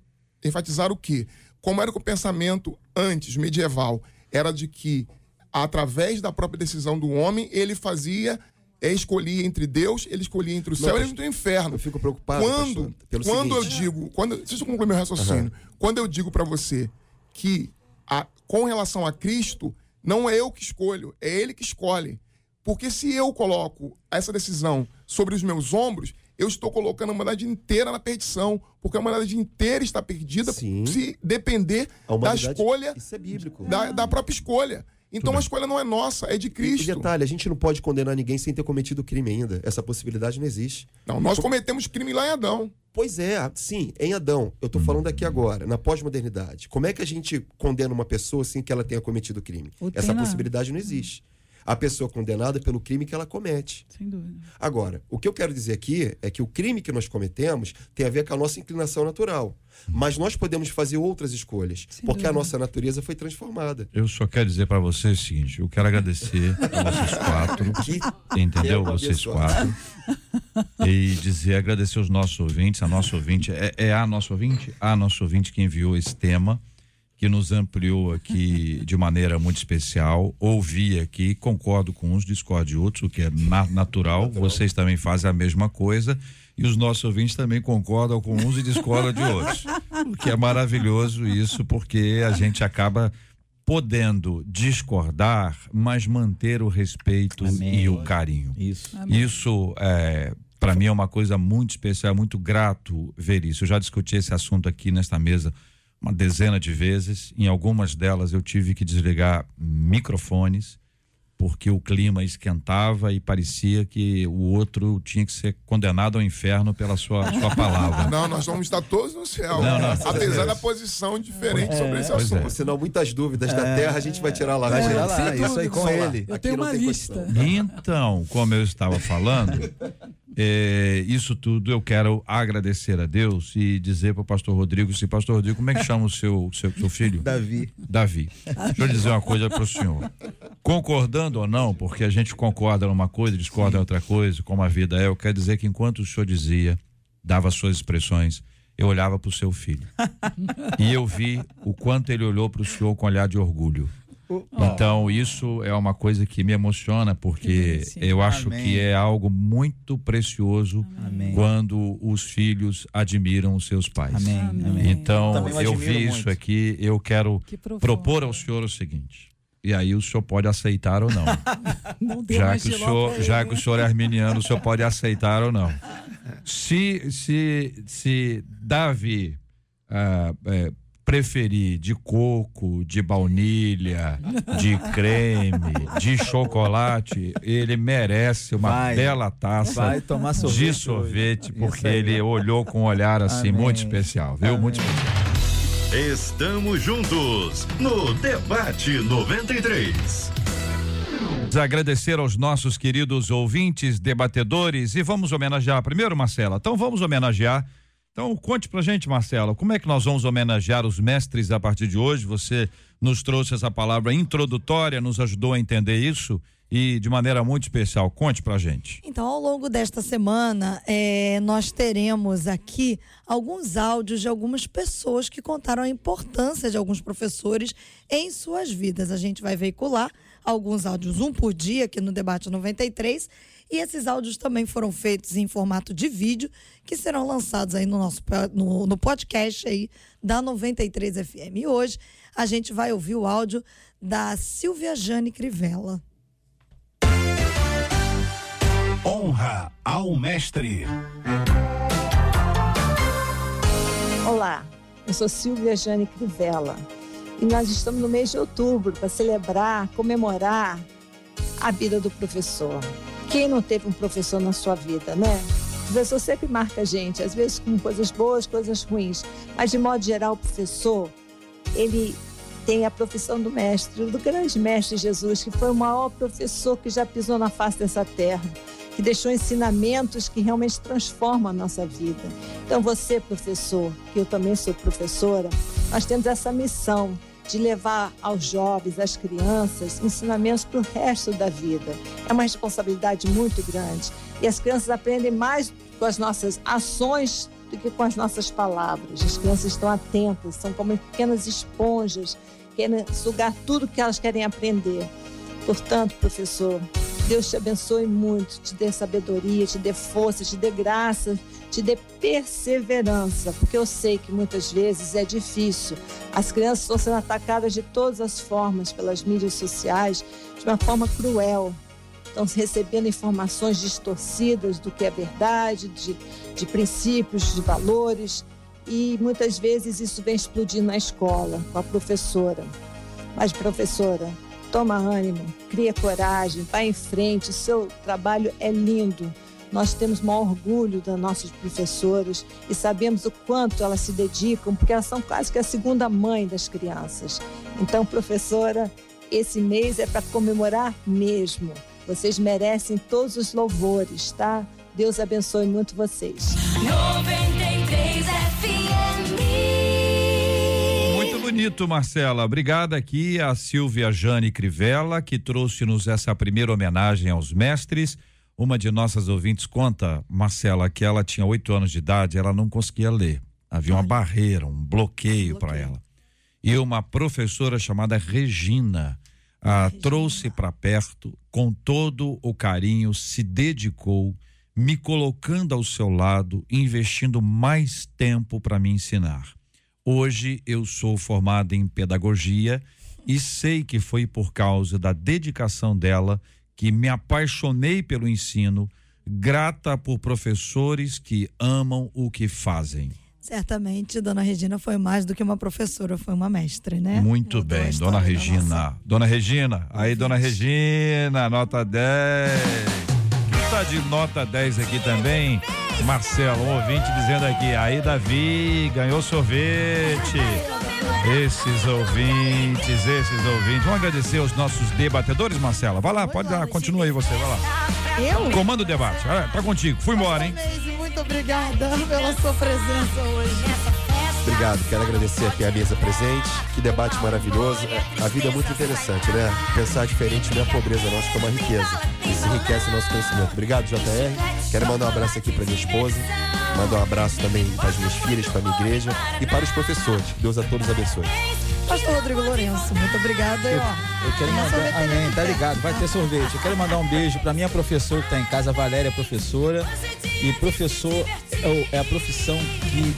enfatizar o quê? Como era que o pensamento antes, medieval, era de que, através da própria decisão do homem, ele fazia, é, escolhia entre Deus, ele escolhia entre o céu e entre o inferno Eu fico preocupado. quando, pastor, quando eu digo, quando, deixa eu concluir meu raciocínio. Quando eu digo para você que a- com relação a Cristo, não é eu que escolho, é Ele que escolhe. Porque se eu coloco essa decisão sobre os meus ombros, eu estou colocando a humanidade inteira na perdição. Porque a humanidade inteira está perdida Sim. se depender da escolha, Isso é bíblico. da, da própria escolha. Então a escolha não é nossa, é de E Cristo. detalhe, a gente não pode condenar ninguém sem ter cometido crime ainda. Essa possibilidade não existe. Não, nós cometemos crime lá em Adão. Pois é, sim, em Adão. Eu tô falando aqui agora, na pós-modernidade. Como é que a gente condena uma pessoa sem que ela tenha cometido crime? Ou Essa possibilidade não existe. A pessoa condenada pelo crime que ela comete. Sem dúvida. Agora, o que eu quero dizer aqui é que o crime que nós cometemos tem a ver com a nossa inclinação natural. Mas nós podemos fazer outras escolhas, Sem porque a dúvida. nossa natureza foi transformada. Eu só quero dizer para vocês o seguinte: eu quero agradecer a vocês quatro, Que entendeu? Vocês pessoa. quatro. E dizer, agradecer aos nossos ouvintes, a nossa ouvinte, é, é a nossa ouvinte? A nossa ouvinte que enviou esse tema, que nos ampliou aqui de maneira muito especial. Ouvi aqui, concordo com uns, discordo de outros, o que é na- natural. Vocês também fazem a mesma coisa. E os nossos ouvintes também concordam com uns e discordam de outros. O que é maravilhoso isso, porque a gente acaba podendo discordar, mas manter o respeito Amém. e o carinho. Isso. Isso é para mim é uma coisa muito especial, é muito grato ver isso. Eu já discuti esse assunto aqui nesta mesa uma dezena de vezes. Em algumas delas eu tive que desligar microfones porque o clima esquentava e parecia que o outro tinha que ser condenado ao inferno pela sua, sua palavra. Não, nós vamos estar todos no céu. Não, não. Apesar da posição diferente sobre esse Pois é. assunto. Senão muitas dúvidas da terra a gente vai tirar lá. Vai tirar lá, isso aí com ele. Eu Aqui tenho não uma tem lista. condição. Então, como eu estava falando, é, isso tudo eu quero agradecer a Deus e dizer para o pastor Rodrigo, se pastor Rodrigo, como é que chama o seu, seu, seu filho? Davi. Davi. Deixa eu dizer uma coisa para o senhor. Concordando ou não, porque a gente concorda numa coisa, discorda em outra coisa, como a vida é, eu quero dizer que enquanto o senhor dizia, dava suas expressões, eu olhava para o seu filho. e eu vi o quanto ele olhou para o senhor com olhar de orgulho. Então, isso é uma coisa que me emociona, porque eu acho Amém. que é algo muito precioso Amém. quando os filhos admiram os seus pais. Amém. Amém. Então, eu eu vi isso muito. aqui, eu quero Que propor ao senhor o seguinte. E aí o senhor pode aceitar ou não. Não já que o senhor, já que o senhor é arminiano, o senhor pode aceitar ou não. Se se se Davi ah, é, preferir de coco, de baunilha, de creme, de chocolate, ele merece uma Vai. bela taça Vai tomar sorvete. de hoje. sorvete, Isso porque aí. ele olhou com um olhar assim Amém. muito especial, viu? Muito especial. Estamos juntos no Debate 93. Agradecer aos nossos queridos ouvintes, debatedores e vamos homenagear primeiro, Marcela. Então vamos homenagear. Então conte pra gente, Marcela, como é que nós vamos homenagear os mestres a partir de hoje? Você nos trouxe essa palavra introdutória, nos ajudou a entender isso e de maneira muito especial. Conte pra gente. Então, ao longo desta semana, eh, nós teremos aqui alguns áudios de algumas pessoas que contaram a importância de alguns professores em suas vidas. A gente vai veicular alguns áudios, um por dia, aqui no Debate 93. E esses áudios também foram feitos em formato de vídeo, que serão lançados aí no nosso no, no podcast aí da 93 FM. E hoje a gente vai ouvir o áudio da Silvia Jane Crivella. Honra ao mestre. Olá, eu sou Silvia Jane Crivella e nós estamos no mês de outubro para celebrar, comemorar a vida do professor. Quem não teve um professor na sua vida, né? O professor sempre marca a gente, às vezes com coisas boas, coisas ruins, mas de modo geral, o professor, ele tem a profissão do mestre, do grande mestre Jesus, que foi o maior professor que já pisou na face dessa terra, que deixou ensinamentos que realmente transformam a nossa vida. Então, você, professor, que eu também sou professora, nós temos essa missão de levar aos jovens, às crianças, ensinamentos para o resto da vida. É uma responsabilidade muito grande. E as crianças aprendem mais com as nossas ações do que com as nossas palavras. As crianças estão atentas, são como pequenas esponjas, querem sugar tudo que elas querem aprender. Portanto, professor, Deus te abençoe muito, te dê sabedoria, te dê força, te dê graça, te dê perseverança, porque eu sei que muitas vezes é difícil. As crianças estão sendo atacadas de todas as formas pelas mídias sociais, de uma forma cruel. Estão recebendo informações distorcidas do que é verdade, de, de princípios, de valores, e muitas vezes isso vem explodindo na escola, com a professora. Mas, professora, toma ânimo, cria coragem, vá em frente, seu trabalho é lindo. Nós temos maior orgulho das nossas professoras e sabemos o quanto elas se dedicam, porque elas são quase que a segunda mãe das crianças. Então, professora, esse mês é para comemorar mesmo. Vocês merecem todos os louvores, tá? Deus abençoe muito vocês. 93 bonito, Marcela. Obrigada aqui a Silvia Jane Crivella, que trouxe-nos essa primeira homenagem aos mestres. Uma de nossas ouvintes conta, Marcela, que ela tinha oito anos de idade, ela não conseguia ler. Havia uma barreira, um bloqueio para ela. E uma professora chamada Regina a trouxe para perto, com todo o carinho, se dedicou, me colocando ao seu lado, investindo mais tempo para me ensinar. Hoje eu sou formado em pedagogia e sei que foi por causa da dedicação dela que me apaixonei pelo ensino, grata por professores que amam o que fazem. Certamente, Dona Regina foi mais do que uma professora, foi uma mestre, né? Muito Mudou bem, Dona Regina. nossa- Dona Regina, aí, Dona Regina, nota 10. Tá de nota 10 aqui também? Marcelo, um ouvinte dizendo aqui, aí Davi, ganhou sorvete. Esses ouvintes, esses ouvintes. Vamos agradecer os nossos debatedores, Marcela. Vai lá, pode dar, continua aí você, vai lá. Eu? Comanda o debate. Ah, tá contigo. Fui embora, hein? Muito obrigada pela sua presença hoje. Obrigado, quero agradecer aqui a mesa presente. Que debate maravilhoso. É, A vida é muito interessante, né? Pensar diferente não é pobreza nossa, que é uma riqueza. Isso enriquece o nosso conhecimento. Obrigado, JR. Quero mandar um abraço aqui para minha esposa. Mandar um abraço também para as minhas filhas, para a minha igreja e para os professores. Deus a todos abençoe. Pastor Rodrigo Lourenço, muito obrada. E, ó, Eu quero a mandar, sorveteria amém, tá ligado, vai ter sorvete. Eu quero mandar um beijo pra minha professora que tá em casa, a Valéria é professora. E professor é, é a profissão que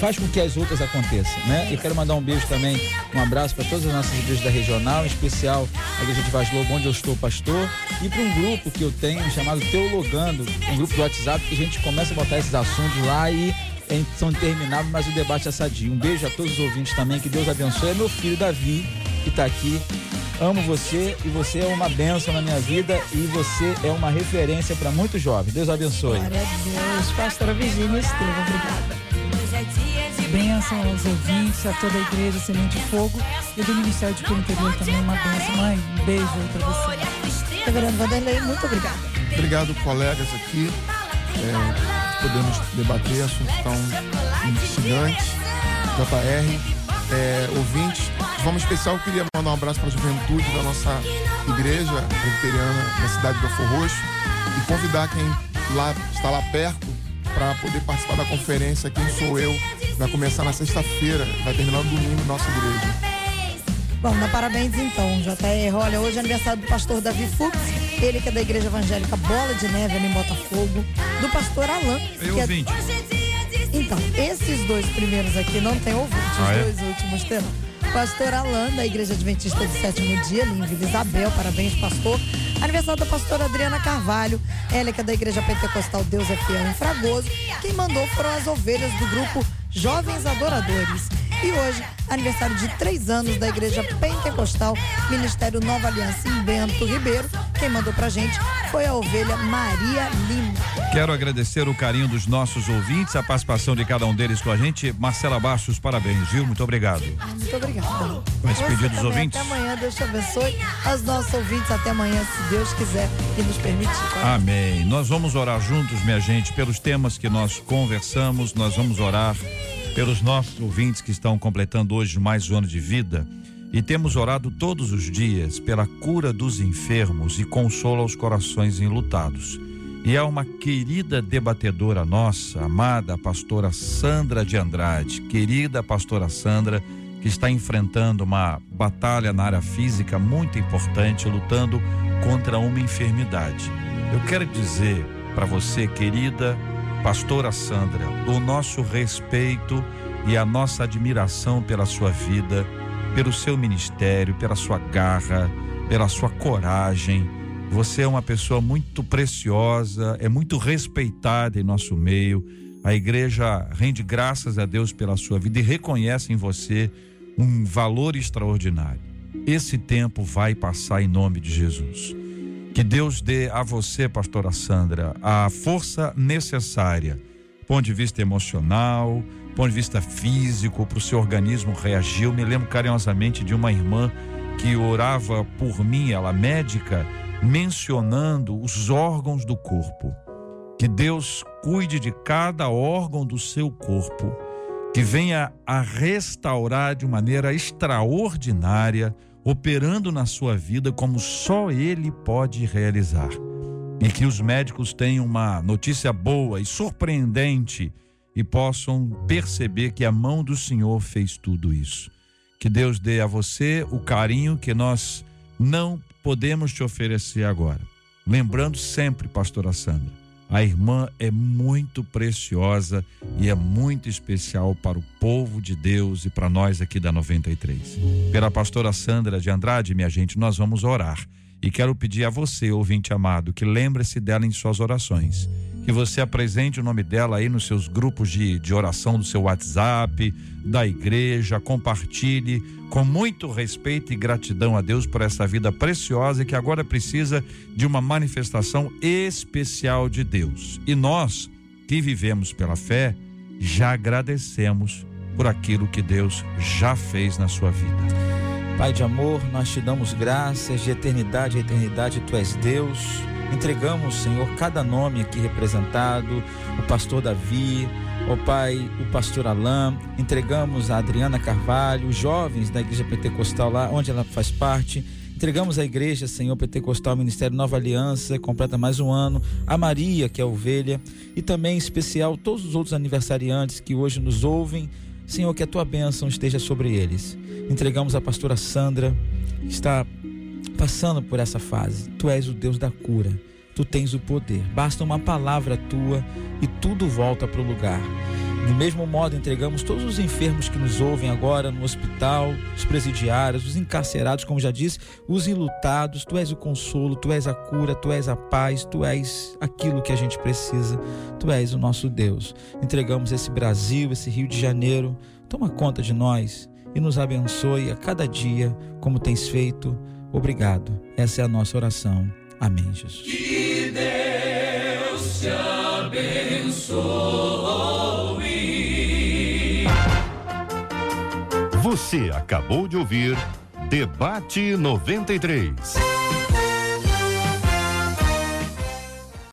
faz com que as outras aconteçam, né? Eu quero mandar um beijo também, um abraço para todas as nossas igrejas da regional, em especial a igreja de Vaz Lobo, onde eu estou pastor, e para um grupo que eu tenho chamado Teologando, um grupo do WhatsApp que a gente começa a botar esses assuntos lá e são intermináveis, mas o debate é sadio. Um beijo a todos os ouvintes também, que Deus abençoe. É meu filho Davi, que está aqui. Amo você e você é uma bênção na minha vida e você é uma referência para muitos jovens. Deus abençoe. Glória a Deus. Pastora Virgínia Estevam, obrigada. Bênção aos ouvintes, a toda a igreja Semente de Fogo e do Ministério de Cura Interior também uma bênção. Mãe, um beijo aí pra você. Reverendo Vanderlei, muito obrigada. Obrigado, colegas aqui. É, podemos debater assuntos tão instigantes. JR, é, ouvintes. De forma especial, eu queria mandar um abraço para a juventude da nossa igreja presbiteriana na cidade do Belfor Roxo e convidar quem lá está lá perto para poder participar da conferência Quem Sou Eu. Vai começar na sexta-feira, vai terminar no domingo na nossa igreja. Vamos dar parabéns então, JR. Olha, hoje é aniversário do pastor Davi Fux, ele que é da Igreja Evangélica Bola de Neve, ali em Botafogo, do pastor Alain. Eu que é-. Então, esses dois primeiros aqui não tem ouvinte, os Ah, é? dois últimos terão. Pastor Alain, da Igreja Adventista do Sétimo Dia, Vila Isabel, parabéns, pastor. Aniversário da pastora Adriana Carvalho, ela que é da Igreja Pentecostal Deus é Fiel em Fragoso. Quem mandou foram as ovelhas do grupo Jovens Adoradores. E hoje, aniversário de três anos da Igreja Pentecostal, Ministério Nova Aliança em Bento Ribeiro. Quem mandou pra gente foi a ovelha Maria Lima. Quero agradecer o carinho dos nossos ouvintes, a participação de cada um deles com a gente. Marcela Bastos, parabéns, viu? Muito obrigado. Muito obrigada. Vai despedir Você dos ouvintes? Até amanhã, Deus te abençoe. Aos nossos ouvintes, até amanhã, se Deus quiser e nos permitir. Amém. Nós vamos orar juntos, minha gente, pelos temas que nós conversamos. Nós vamos orar pelos nossos ouvintes que estão completando hoje mais um ano de vida. E temos orado todos os dias pela cura dos enfermos e consolo aos corações enlutados. E há uma querida debatedora nossa, amada pastora Sandra de Andrade, querida pastora Sandra, que está enfrentando uma batalha na área física muito importante, lutando contra uma enfermidade. Eu quero dizer para você, querida pastora Sandra, o nosso respeito e a nossa admiração pela sua vida, pelo seu ministério, pela sua garra, pela sua coragem. Você é uma pessoa muito preciosa, é muito respeitada em nosso meio. A igreja rende graças a Deus pela sua vida e reconhece em você um valor extraordinário. Esse tempo vai passar em nome de Jesus. Que Deus dê a você, pastora Sandra, a força necessária, ponto de vista emocional, ponto de vista físico, para o seu organismo reagir. Eu me lembro carinhosamente de uma irmã que orava por mim, ela médica, mencionando os órgãos do corpo. Que Deus cuide de cada órgão do seu corpo, que venha a restaurar de maneira extraordinária, operando na sua vida como só Ele pode realizar. E que os médicos tenham uma notícia boa e surpreendente e possam perceber que a mão do Senhor fez tudo isso. Que Deus dê a você o carinho que nós não podemos te oferecer agora. Lembrando sempre, pastora Sandra, A irmã é muito preciosa e é muito especial para o povo de Deus e para nós aqui da 93. Pela pastora Sandra de Andrade, minha gente, nós vamos orar. E quero pedir a você, ouvinte amado, que lembre-se dela em suas orações. Que você apresente o nome dela aí nos seus grupos de, de oração do seu WhatsApp, da igreja, compartilhe com muito respeito e gratidão a Deus por essa vida preciosa que agora precisa de uma manifestação especial de Deus. E nós, que vivemos pela fé, já agradecemos por aquilo que Deus já fez na sua vida. Pai de amor, nós te damos graças de eternidade a eternidade, tu és Deus. Entregamos, Senhor, cada nome aqui representado, o pastor Davi, ó Pai, o pastor Alain, entregamos a Adriana Carvalho, os jovens da Igreja Pentecostal lá, onde ela faz parte. Entregamos à igreja, Senhor Pentecostal, Ministério Nova Aliança, completa mais um ano. A Maria, que é ovelha, e também em especial todos os outros aniversariantes que hoje nos ouvem. Senhor, que a tua bênção esteja sobre eles. Entregamos a pastora Sandra, que está passando por essa fase. Tu és o Deus da cura. Tu tens o poder. Basta uma palavra tua e tudo volta para o lugar. Do mesmo modo, entregamos todos os enfermos que nos ouvem agora no hospital, os presidiários, os encarcerados, como já disse, os enlutados. Tu és o consolo, tu és a cura, tu és a paz, tu és aquilo que a gente precisa. Tu és o nosso Deus. Entregamos esse Brasil, esse Rio de Janeiro. Toma conta de nós e nos abençoe a cada dia, como tens feito. Obrigado. Essa é a nossa oração. Amém, Jesus. Que Deus te abençoe. Você acabou de ouvir Debate 93.